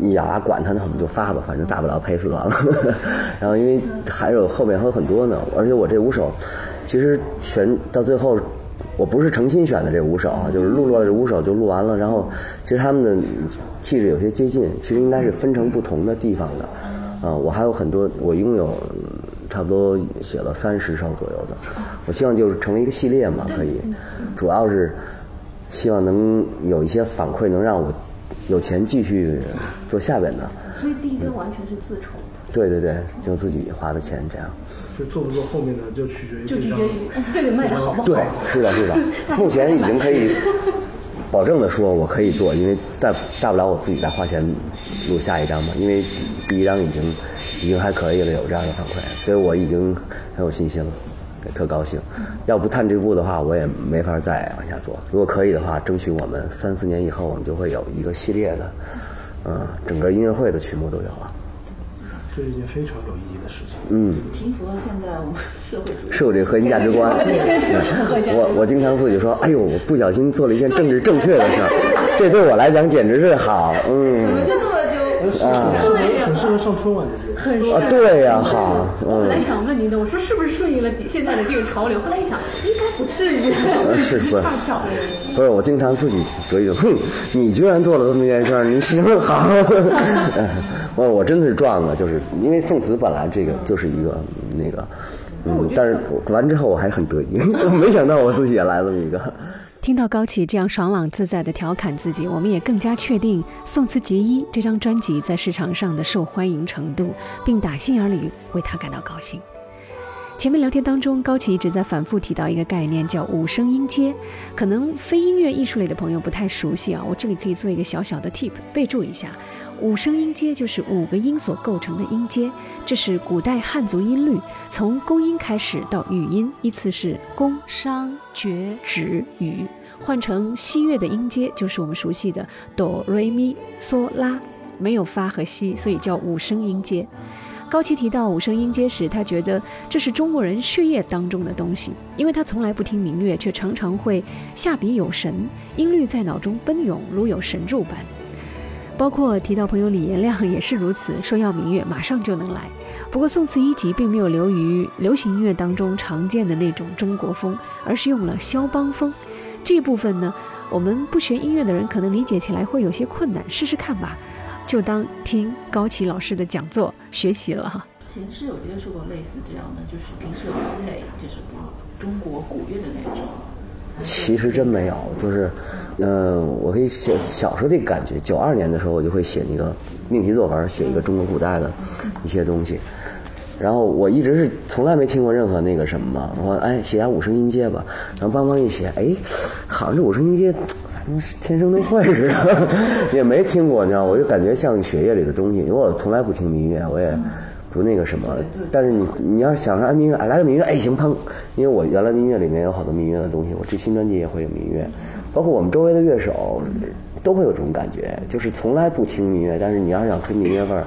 C: 你咬牙管他呢，我们就发吧，反正大不了赔死完了。然后因为还有后面还有很多呢，而且我这五首其实全到最后，我不是诚心选的这五首啊，就是录了这五首就录完了。然后其实他们的气质有些接近，其实应该是分成不同的地方的。啊，我还有很多，我拥有差不多写了三十首左右的，我希望就是成为一个系列嘛，可以，主要是。希望能有一些反馈，能让我有钱继续做下边的。
D: 所以第一根完全是自筹。
C: 对对对，就自己花的钱这样。
H: 就做不做后面的，就取决于
D: 就取决于这个卖的好不好。
C: 对，是的，是的。目前已经可以保证的说，我可以做，因为大大不了我自己再花钱录下一张嘛。因为第一张已经已经还可以了，有这样的反馈，所以我已经很有信心了。特高兴，要不探这步的话，我也没法再往下做。如果可以的话，争取我们三四年以后，我们就会有一个系列的，嗯，整个音乐会的曲目都有了。
H: 这是一件非常有意义的事情。嗯，
G: 挺符合现在我们社会主义，
C: 社会这核心价值观。我我经常自己说，哎呦，我不小心做了一件政治正确的事儿，这对我来讲简直是好。
G: 嗯。
H: 啊，很适合上春晚的节目。
D: 很适合。
C: 对呀，好。
D: 我本来想问您的，我说是不是顺应了现在的这个潮流？后来一想，应该不至于。
C: 是是。
D: 恰 巧。
C: 不是，我经常自己得意，哼，你居然做了这么一件事儿，你行好。我我真的是撞了，就是因为宋词本来这个就是一个那个，嗯，但是完之后我还很得意，没想到我自己也来这么一个。
B: 听到高启这样爽朗自在的调侃自己，我们也更加确定《宋词集一》这张专辑在市场上的受欢迎程度，并打心眼里为他感到高兴。前面聊天当中，高奇一直在反复提到一个概念，叫五声音阶。可能非音乐艺术类的朋友不太熟悉啊，我这里可以做一个小小的 tip，备注一下：五声音阶就是五个音所构成的音阶，这是古代汉族音律，从宫音开始到语音，依次是宫、商、角、徵、羽。换成西乐的音阶，就是我们熟悉的哆、瑞、咪、嗦、拉，没有发和西，所以叫五声音阶。高奇提到五声音阶时，他觉得这是中国人血液当中的东西，因为他从来不听民乐，却常常会下笔有神，音律在脑中奔涌，如有神助般。包括提到朋友李延亮也是如此，说要民乐马上就能来。不过宋词一集并没有流于流行音乐当中常见的那种中国风，而是用了肖邦风。这一部分呢，我们不学音乐的人可能理解起来会有些困难，试试看吧。就当听高奇老师的讲座学习了哈。
G: 前是有接触过类似这样的，就是平时有积累，就是中国古乐的那种。
C: 其实真没有，就是，嗯，我可以写小时候的感觉。九二年的时候，我就会写那个命题作文，写一个中国古代的一些东西。然后我一直是从来没听过任何那个什么嘛。我说，哎，写下五声音阶吧。然后梆梆一写，哎，好像这五声音阶。天生都会似的，也没听过，你知道，我就感觉像血液里的东西。因为我从来不听民乐，我也不那个什么。但是你你要想说民乐，哎，来个民乐，哎，行，砰！因为我原来的音乐里面有好多民乐的东西，我这新专辑也会有民乐，包括我们周围的乐手。都会有这种感觉，就是从来不听民乐，但是你要是想吹民乐味儿，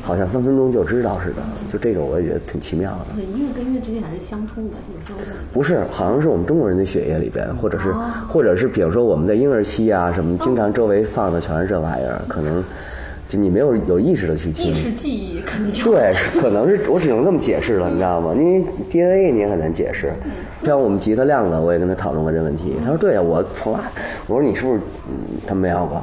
C: 好像分分钟就知道似的。就这个，我也觉得挺奇妙的。
D: 对，音乐跟音乐之间还是相通的，有交流。
C: 不是，好像是我们中国人的血液里边，或者是，或者是，比如说我们在婴儿期啊什么，经常周围放的全是这玩意儿，可能。你没有有意识的去听，
D: 意识记忆肯定
C: 对，可能是我只能这么解释了，你知道吗？因为 DNA 你也很难解释。像我们吉他亮子，我也跟他讨论过这问题。他说：“对呀，我从来，我说你是不是他没有过？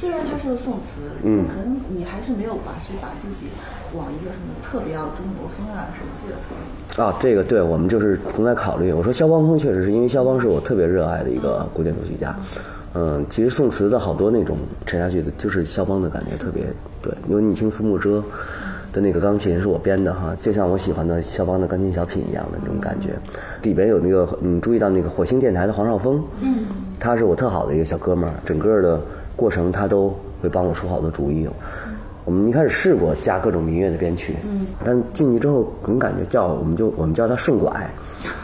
G: 虽然他是个宋词，嗯，可能你还是没有把去把自己往一个什么特别要中国风啊什么这个。
C: 啊，这个对我们就是正在考虑。我说肖邦风确实是因为肖邦是我特别热爱的一个古典作曲家。”嗯，其实宋词的好多那种沉下去的，就是肖邦的感觉特别对。因为你听苏幕遮的那个钢琴是我编的哈，就像我喜欢的肖邦的钢琴小品一样的那种感觉。里边有那个，你注意到那个火星电台的黄少峰，嗯，他是我特好的一个小哥们儿，整个的过程他都会帮我出好多主意。我们一开始试过加各种民乐的编曲，嗯，但进去之后总感觉叫我们就我们叫他顺拐，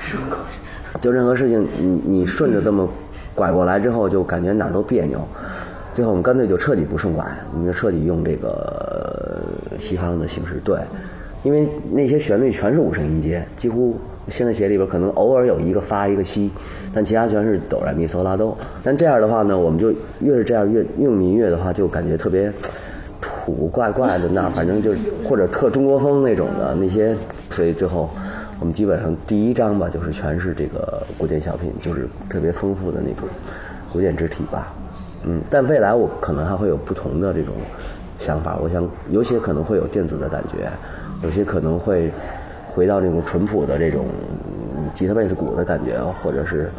G: 顺拐，
C: 就任何事情你你顺着这么。拐过来之后就感觉哪儿都别扭，最后我们干脆就彻底不顺拐，我们就彻底用这个西方的形式。对，因为那些旋律全是五声音阶，几乎现在写里边可能偶尔有一个发一个西，但其他全是哆来咪嗦拉哆。但这样的话呢，我们就越是这样越用民乐的话，就感觉特别土怪怪的，那反正就或者特中国风那种的那些，所以最后。我们基本上第一章吧，就是全是这个古典小品，就是特别丰富的那种古典肢体吧。嗯，但未来我可能还会有不同的这种想法。我想有些可能会有电子的感觉，有些可能会回到那种淳朴的这种吉他、贝斯、鼓的感觉，或者是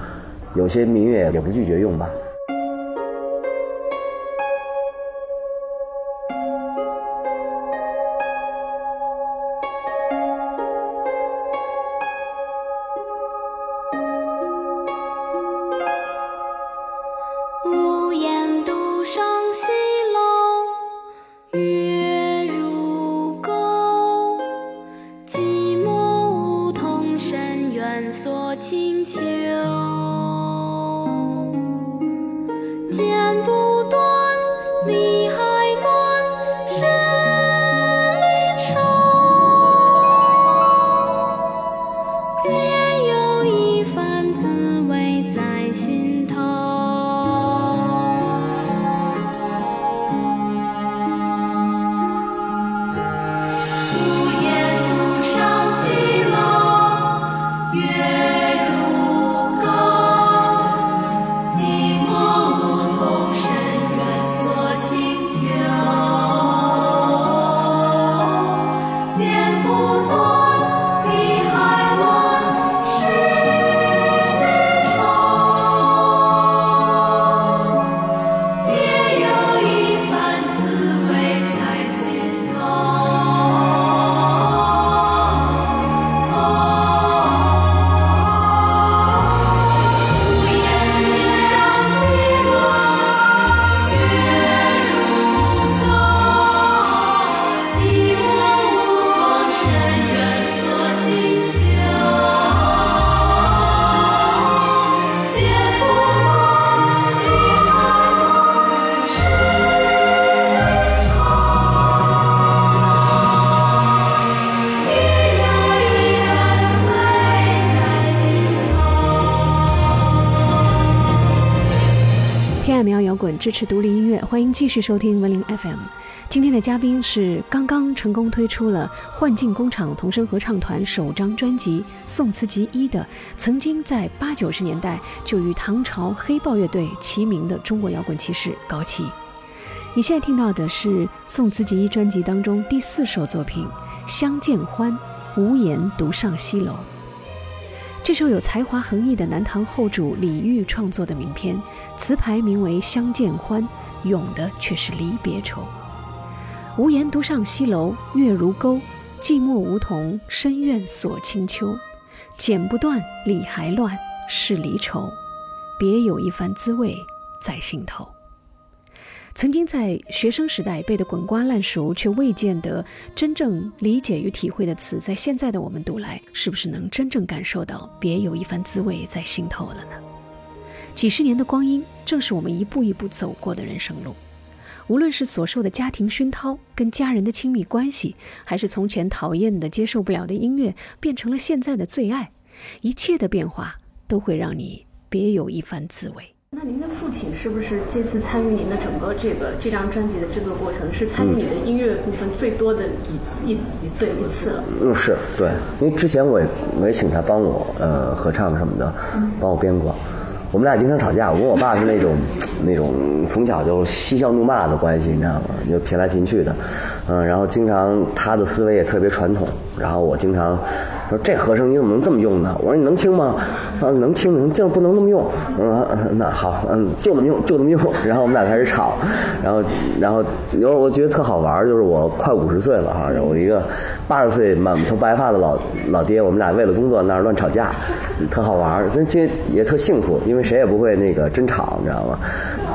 C: 有些民乐也不拒绝用吧。
B: 支持独立音乐，欢迎继续收听文林 FM。今天的嘉宾是刚刚成功推出了幻境工厂童声合唱团首张专辑《宋词集一》的，曾经在八九十年代就与唐朝黑豹乐队齐名的中国摇滚骑士高旗。你现在听到的是《宋词集一》专辑当中第四首作品《相见欢》，无言独上西楼。这首有才华横溢的南唐后主李煜创作的名篇，词牌名为《相见欢》，咏的却是离别愁。无言独上西楼，月如钩。寂寞梧桐深院锁清秋。剪不断，理还乱，是离愁。别有一番滋味在心头。曾经在学生时代背得滚瓜烂熟，却未见得真正理解与体会的词，在现在的我们读来，是不是能真正感受到别有一番滋味在心头了呢？几十年的光阴，正是我们一步一步走过的人生路。无论是所受的家庭熏陶，跟家人的亲密关系，还是从前讨厌的、接受不了的音乐，变成了现在的最爱，一切的变化都会让你别有一番滋味。
D: 那您的父亲是不是这次参与您的整个这个这张专辑的制作过程，是参与你的音乐部分最多的一一一对一次了？
C: 嗯，是对，因为之前我也我也请他帮我呃合唱什么的，帮我编过。我们俩经常吵架，我跟我爸是那种 那种从小就嬉笑怒骂的关系，你知道吗？就贫来贫去的，嗯，然后经常他的思维也特别传统，然后我经常。说这和声你怎么能这么用呢？我说你能听吗？啊，能听能，就不能那么用。嗯，那好，嗯，就这么用，就这么用。然后我们俩开始吵，然后，然后有我觉得特好玩，就是我快五十岁了哈，我一个八十岁满头白发的老老爹，我们俩为了工作那儿乱吵架，特好玩，这也特幸福，因为谁也不会那个真吵，你知道吗？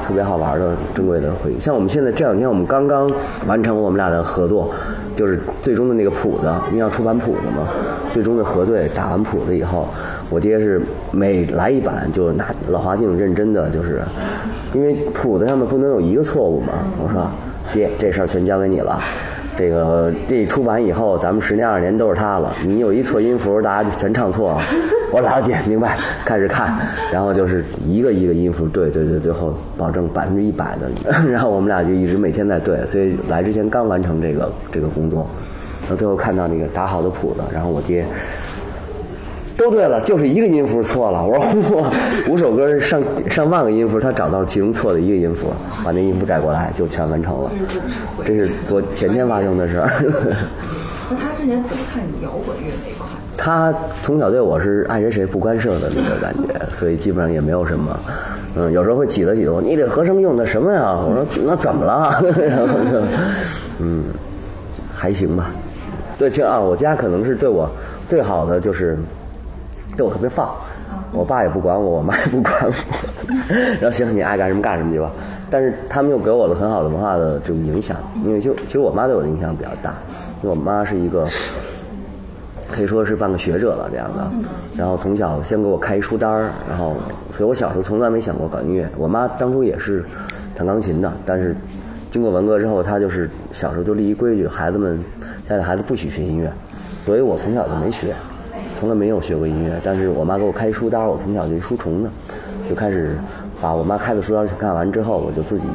C: 特别好玩的珍贵的回忆。像我们现在这两天，我们刚刚完成我们俩的合作。就是最终的那个谱子，因为要出版谱子嘛。最终的核对打完谱子以后，我爹是每来一版就拿老花镜认真的，就是因为谱子上面不能有一个错误嘛。我说爹，这事儿全交给你了。这个这出版以后，咱们十年二十年都是他了。你有一错音符，大家就全唱错了。我了解明白，开始看，然后就是一个一个音符对对对，最后保证百分之一百的。然后我们俩就一直每天在对，所以来之前刚完成这个这个工作，然后最后看到那个打好的谱子，然后我爹都对了，就是一个音符错了。我说哇，五首歌上上万个音符，他找到其中错的一个音符，把那音符改过来就全完成了。这是昨前天发生的事儿。
G: 那他之前怎么看你摇滚乐那块？
C: 他从小对我是爱谁谁不干涉的那个感觉，所以基本上也没有什么，嗯，有时候会挤得挤我，你这和声用的什么呀？我说那怎么了？然后就，嗯，还行吧。对，这啊，我家可能是对我最好的就是对我特别放，我爸也不管我，我妈也不管我，然后行，你爱干什么干什么去吧。但是他们又给我了很好的文化的这种影响，因为就其实我妈对我的影响比较大，因为我妈是一个。可以说是半个学者了这样的，然后从小先给我开一书单儿，然后，所以我小时候从来没想过搞音乐。我妈当初也是弹钢琴的，但是经过文革之后，她就是小时候就立一规矩，孩子们现在孩子不许学音乐，所以我从小就没学，从来没有学过音乐。但是我妈给我开书单儿，我从小就书虫呢，就开始把我妈开的书单去看完之后，我就自己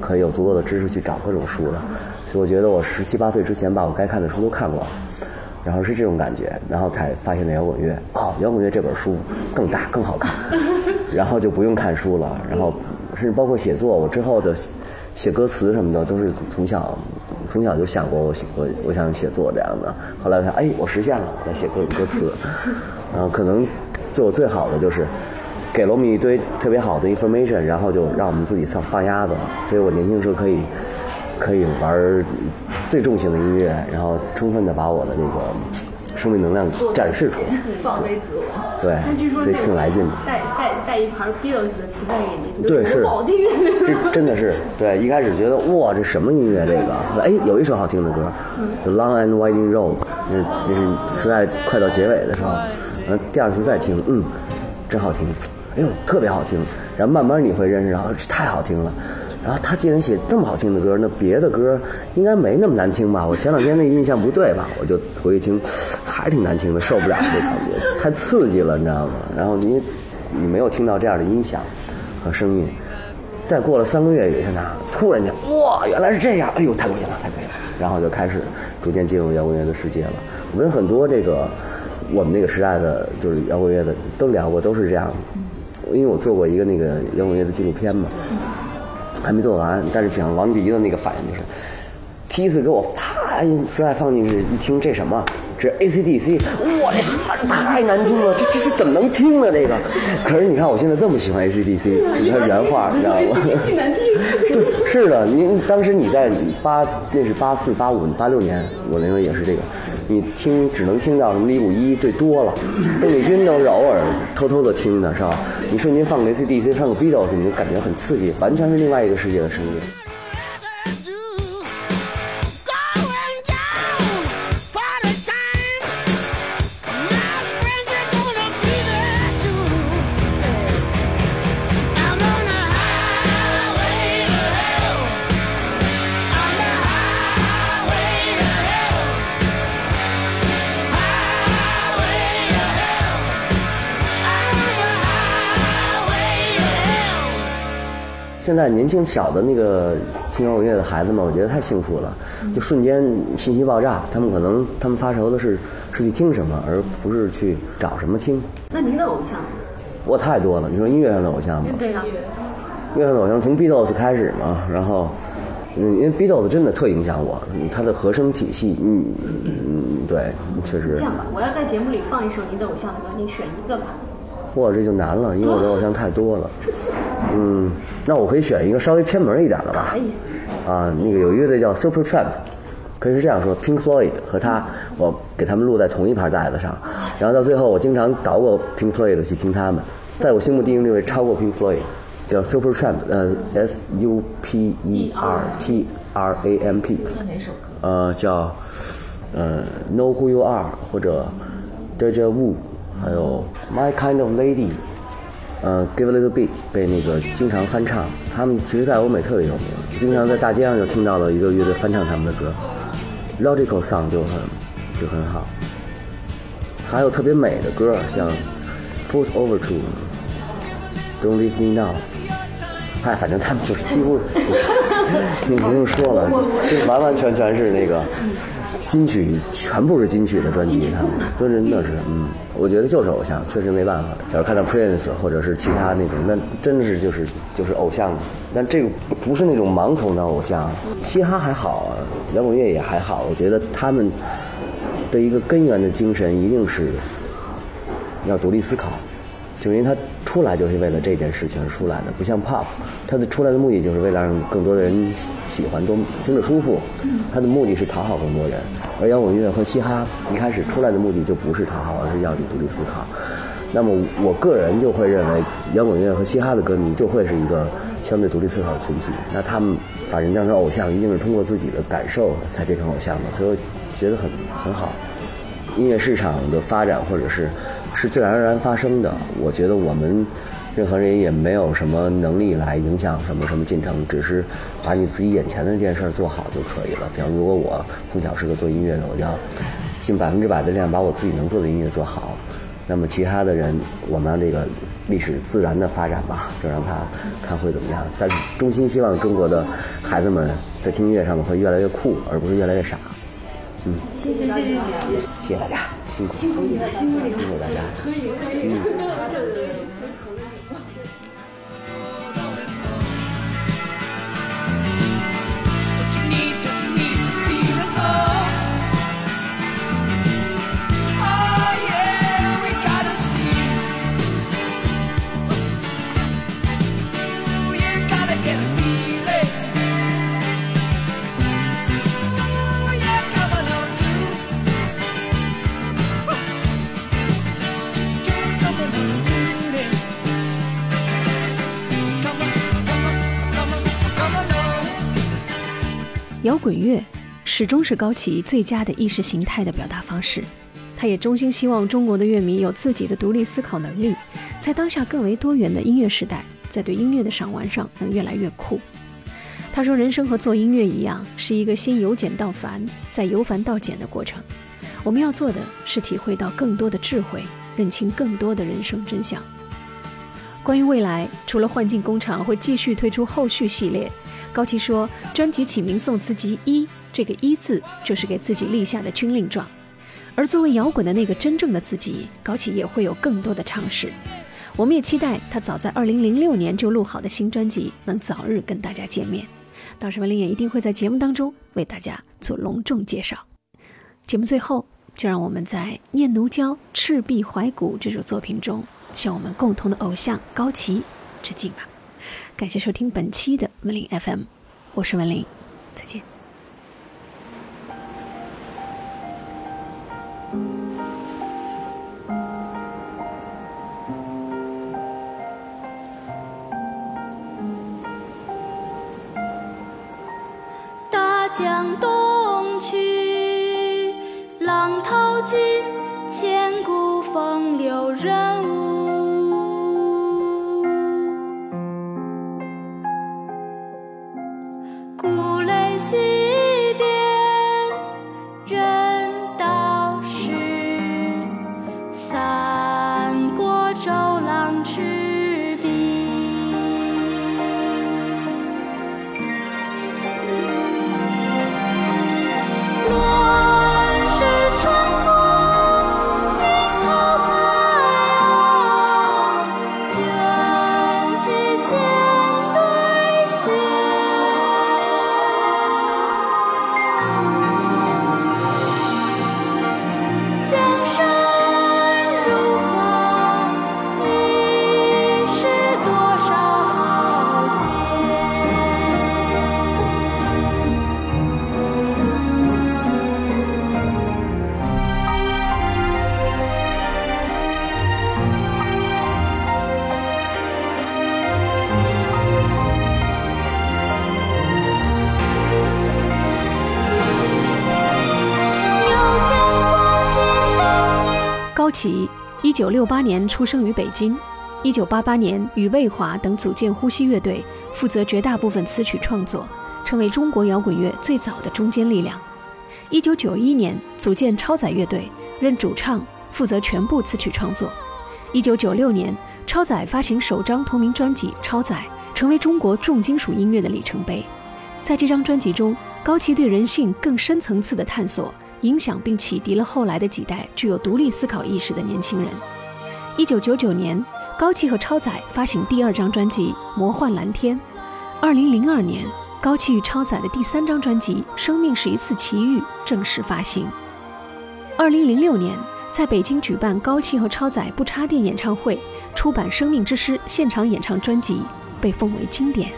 C: 可以有足够的知识去找各种书了。所以我觉得我十七八岁之前把我该看的书都看过了。然后是这种感觉，然后才发现的摇滚乐。哦，摇滚乐这本书更大更好看，然后就不用看书了。然后甚至包括写作，我之后的写歌词什么的，都是从小从小就想过我写我我想写作这样的。后来我想，哎，我实现了，在写各种歌词。然后可能对我最好的就是给了我们一堆特别好的 information，然后就让我们自己放放鸭子了。所以我年轻时候可以。可以玩最重型的音乐，然后充分的把我的那个生命能量展示出来，
G: 放飞自我。
C: 对，所以挺来劲的。
D: 带一盘 Beatles 的磁带给你，
C: 对，是
D: 好听。
C: 这真的是对，一开始觉得哇，这什么音乐？这个，哎，有一首好听的歌，《Long and Winding Road》，那那是磁带快到结尾的时候，嗯，第二次再听，嗯，真好听，哎呦，特别好听。然后慢慢你会认识到，这太好听了。然后他既然写这么好听的歌，那别的歌应该没那么难听吧？我前两天那印象不对吧？我就回去听，还是挺难听的，受不了这感觉，太刺激了，你知道吗？然后因为你没有听到这样的音响和声音，再过了三个月有一天呢，突然间哇，原来是这样，哎呦，太过瘾了，太过瘾了，然后就开始逐渐进入摇滚乐的世界了。我跟很多这个我们那个时代的就是摇滚乐的都聊过，都是这样。因为我做过一个那个摇滚乐的纪录片嘛，还没做完，但是讲王迪的那个反应就是，第一次给我啪磁带放进去一听，这什么？这 AC/DC，哇，这太难听了，这这是怎么能听呢？这个，可是你看我现在这么喜欢 AC/DC，你看原话，你知道吗？对，是的，您当时你在八，那是八四、八五、八六年，我认为也是这个。你听只能听到什么李谷一对多了，邓丽君都是偶尔偷偷的听的，是吧？你瞬间放个 AC/DC，放个 Beatles，你就感觉很刺激，完全是另外一个世界的声音。现在年轻小的那个听摇滚乐的孩子们，我觉得太幸福了，就瞬间信息爆炸。他们可能他们发愁的是是去听什么，而不是去找什么听。
D: 那您的偶像？
C: 我太多了。你说音乐上的偶像吗？
D: 对呀。
C: 音乐上的偶像从 Beatles 开始嘛，然后，嗯，因为 Beatles 真的特影响我，他的和声体系，嗯嗯，对，确实。
D: 这样吧，我要在节目里放一首您的偶像的歌，你选一个吧。
C: 嚯，这就难了，因为我的偶像太多了。嗯，那我可以选一个稍微偏门一点的吧。
D: 可以。
C: 啊，那个有乐队叫 Super Tramp，可以是这样说：Pink Floyd 和他，我给他们录在同一盘带子上，然后到最后我经常倒过 Pink Floyd 去听他们，在我心目第一位超过 Pink Floyd，叫 Super Tramp，呃，S U P E R T R A M P。
G: 哪首歌？
C: 呃，叫呃 Know Who You Are 或者 Deja Vu，还有 My Kind of Lady。呃，Give a little bit 被那个经常翻唱，他们其实在欧美特别有名，经常在大街上就听到了一个乐队翻唱他们的歌，Logical Song 就很就很好，还有特别美的歌，像 Foot Over To Don't Leave Me Now，哎，反正他们就是几乎，你不用说了，就完完全全是那个。金曲全部是金曲的专辑，他们真真的是，嗯，我觉得就是偶像，确实没办法。要是看到 Prince 或者是其他那种，那真的是就是就是偶像。但这个不是那种盲从的偶像，嘻哈还好，摇滚乐也还好。我觉得他们的一个根源的精神一定是要独立思考。就因为他出来就是为了这件事情而出来的，不像 pop，他的出来的目的就是为了让更多的人喜欢，多听着舒服。他的目的是讨好更多人，而摇滚乐和嘻哈一开始出来的目的就不是讨好，而是要你独立思考。那么我个人就会认为，摇滚乐和嘻哈的歌迷就会是一个相对独立思考的群体。那他们把人当成偶像，一定是通过自己的感受才变成偶像的，所以我觉得很很好。音乐市场的发展，或者是。是自然而然发生的。我觉得我们任何人也没有什么能力来影响什么什么进程，只是把你自己眼前的那件事做好就可以了。比方，如果我从小是个做音乐的，我要尽百分之百的量把我自己能做的音乐做好。那么其他的人，我们这个历史自然的发展吧，就让他看会怎么样。但是衷心希望中国的孩子们在听音乐上面会越来越酷，而不是越来越傻。
D: 嗯，谢谢谢谢
C: 谢谢大家。辛苦
D: 辛苦你了，辛苦你了，
C: 辛苦大家。
D: 可以可以。
B: 摇滚乐始终是高旗最佳的意识形态的表达方式，他也衷心希望中国的乐迷有自己的独立思考能力，在当下更为多元的音乐时代，在对音乐的赏玩上能越来越酷。他说：“人生和做音乐一样，是一个先由简到繁，再由繁到简的过程。我们要做的是体会到更多的智慧，认清更多的人生真相。”关于未来，除了幻境工厂会继续推出后续系列，高旗说，专辑起名宋词集一，这个一字就是给自己立下的军令状。而作为摇滚的那个真正的自己，高旗也会有更多的尝试。我们也期待他早在2006年就录好的新专辑能早日跟大家见面。到时文林也一定会在节目当中为大家做隆重介绍。节目最后，就让我们在《念奴娇·赤壁怀古》这首作品中，向我们共同的偶像高旗致敬吧。感谢收听本期的文林 FM，我是文林，再见。
I: 大江东去，浪淘尽，千古风流人物。
B: 心。九六八年出生于北京，一九八八年与魏华等组建呼吸乐队，负责绝大部分词曲创作，成为中国摇滚乐最早的中坚力量。一九九一年组建超载乐队，任主唱，负责全部词曲创作。一九九六年，超载发行首张同名专辑《超载》，成为中国重金属音乐的里程碑。在这张专辑中，高旗对人性更深层次的探索。影响并启迪了后来的几代具有独立思考意识的年轻人。一九九九年，高旗和超载发行第二张专辑《魔幻蓝天》。二零零二年，高旗与超载的第三张专辑《生命是一次奇遇》正式发行。二零零六年，在北京举办高旗和超载不插电演唱会，出版《生命之诗》现场演唱专辑，被奉为经典。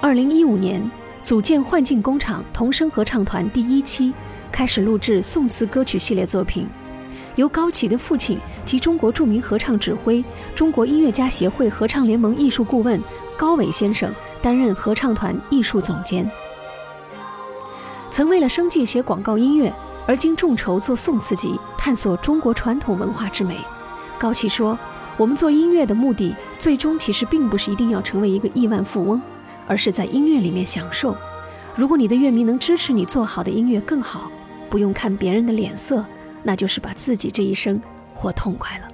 B: 二零一五年，组建幻境工厂童声合唱团第一期。开始录制宋词歌曲系列作品，由高启的父亲及中国著名合唱指挥、中国音乐家协会合唱联盟艺术顾问高伟先生担任合唱团艺术总监。曾为了生计写广告音乐，而今众筹做宋词集，探索中国传统文化之美。高启说：“我们做音乐的目的，最终其实并不是一定要成为一个亿万富翁，而是在音乐里面享受。如果你的乐迷能支持你做好的音乐更好。”不用看别人的脸色，那就是把自己这一生活痛快了。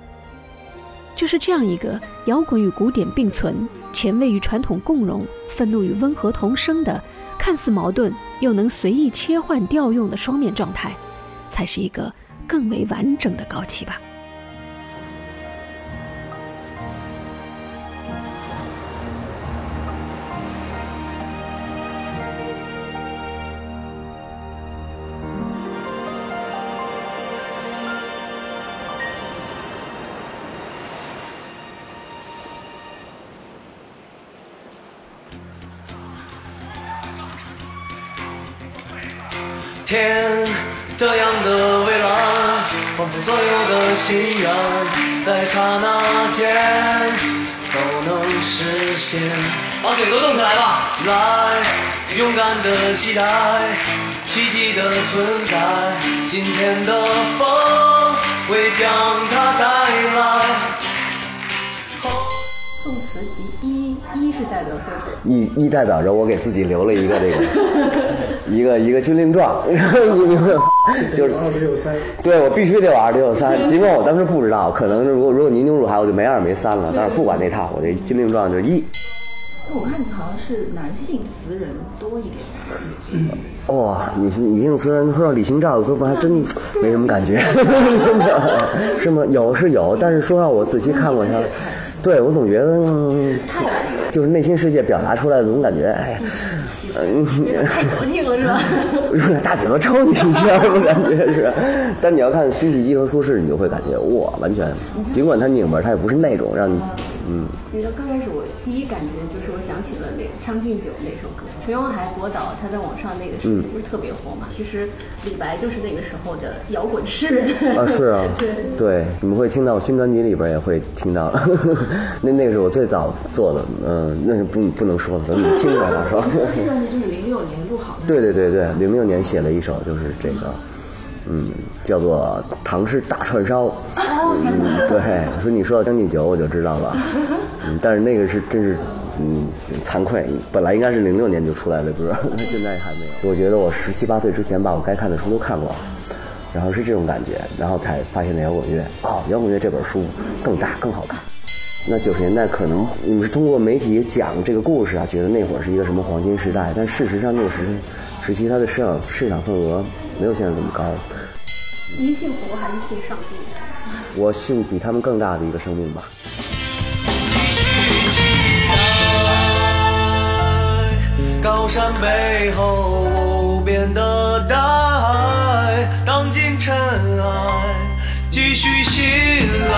B: 就是这样一个摇滚与古典并存、前卫与传统共融、愤怒与温和同生的，看似矛盾又能随意切换调用的双面状态，才是一个更为完整的高旗吧。
A: 把腿都动起来吧！来，勇敢的期待奇迹的存在。今天的风会将它带来。
D: 宋词集一一是代表说
C: 一一代表着我给自己留了一个这个 一个一个军令状，然后你就是
H: 二六三，
C: 对我必须得有二六三，尽管我当时不知道，可能如果如果您牛入海，我就没二没三了。但是不管那套，我这军令状就是一。
G: 我看你好像是男性词人多一点。
C: 哇，女性女性词人说到李清照的歌，我还真没什么感觉，是吗？有是有，但是说让我仔细看过他，对我总觉得，就是内心世界表达出来的总感觉，哎，
D: 嗯，太矫情了是吧？
C: 大嘴巴抽你一下，我感觉是。但你要看辛弃疾和苏轼，你就会感觉哇，完全，尽管他拧巴，他也不是那种让你。嗯，
D: 你知道刚开始我第一感觉就是我想起了那个《将进酒》那首歌，陈永海博导他在网上那个时候不是特别火嘛？其实李白就是那个时候的摇滚诗人
C: 啊，是啊，
D: 对
C: 对，你们会听到新专辑里边也会听到，那那个是我最早做的，嗯，那是不不能说的，你听着
G: 到时候。新专辑就是零六年录好的。
C: 对对对对，零六年写了一首，就是这个。嗯，叫做唐诗大串烧。嗯，对，说你说到将进酒，我就知道了。嗯，但是那个是真是，嗯，惭愧，本来应该是零六年就出来的歌，现在还没有。我觉得我十七八岁之前把我该看的书都看过，然后是这种感觉，然后才发现的摇滚乐。哦，摇滚乐这本书更大更好看。那九十年代可能你们是通过媒体讲这个故事啊，觉得那会儿是一个什么黄金时代，但事实上那个时时期它的市场市场份额没有现在这么高。
D: 您信佛还是信上帝？
C: 我信比他们更大的一个生命吧。
A: 继续期待，高山背后无边的大海，荡尽尘埃，继续醒来，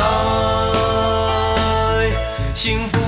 A: 幸福。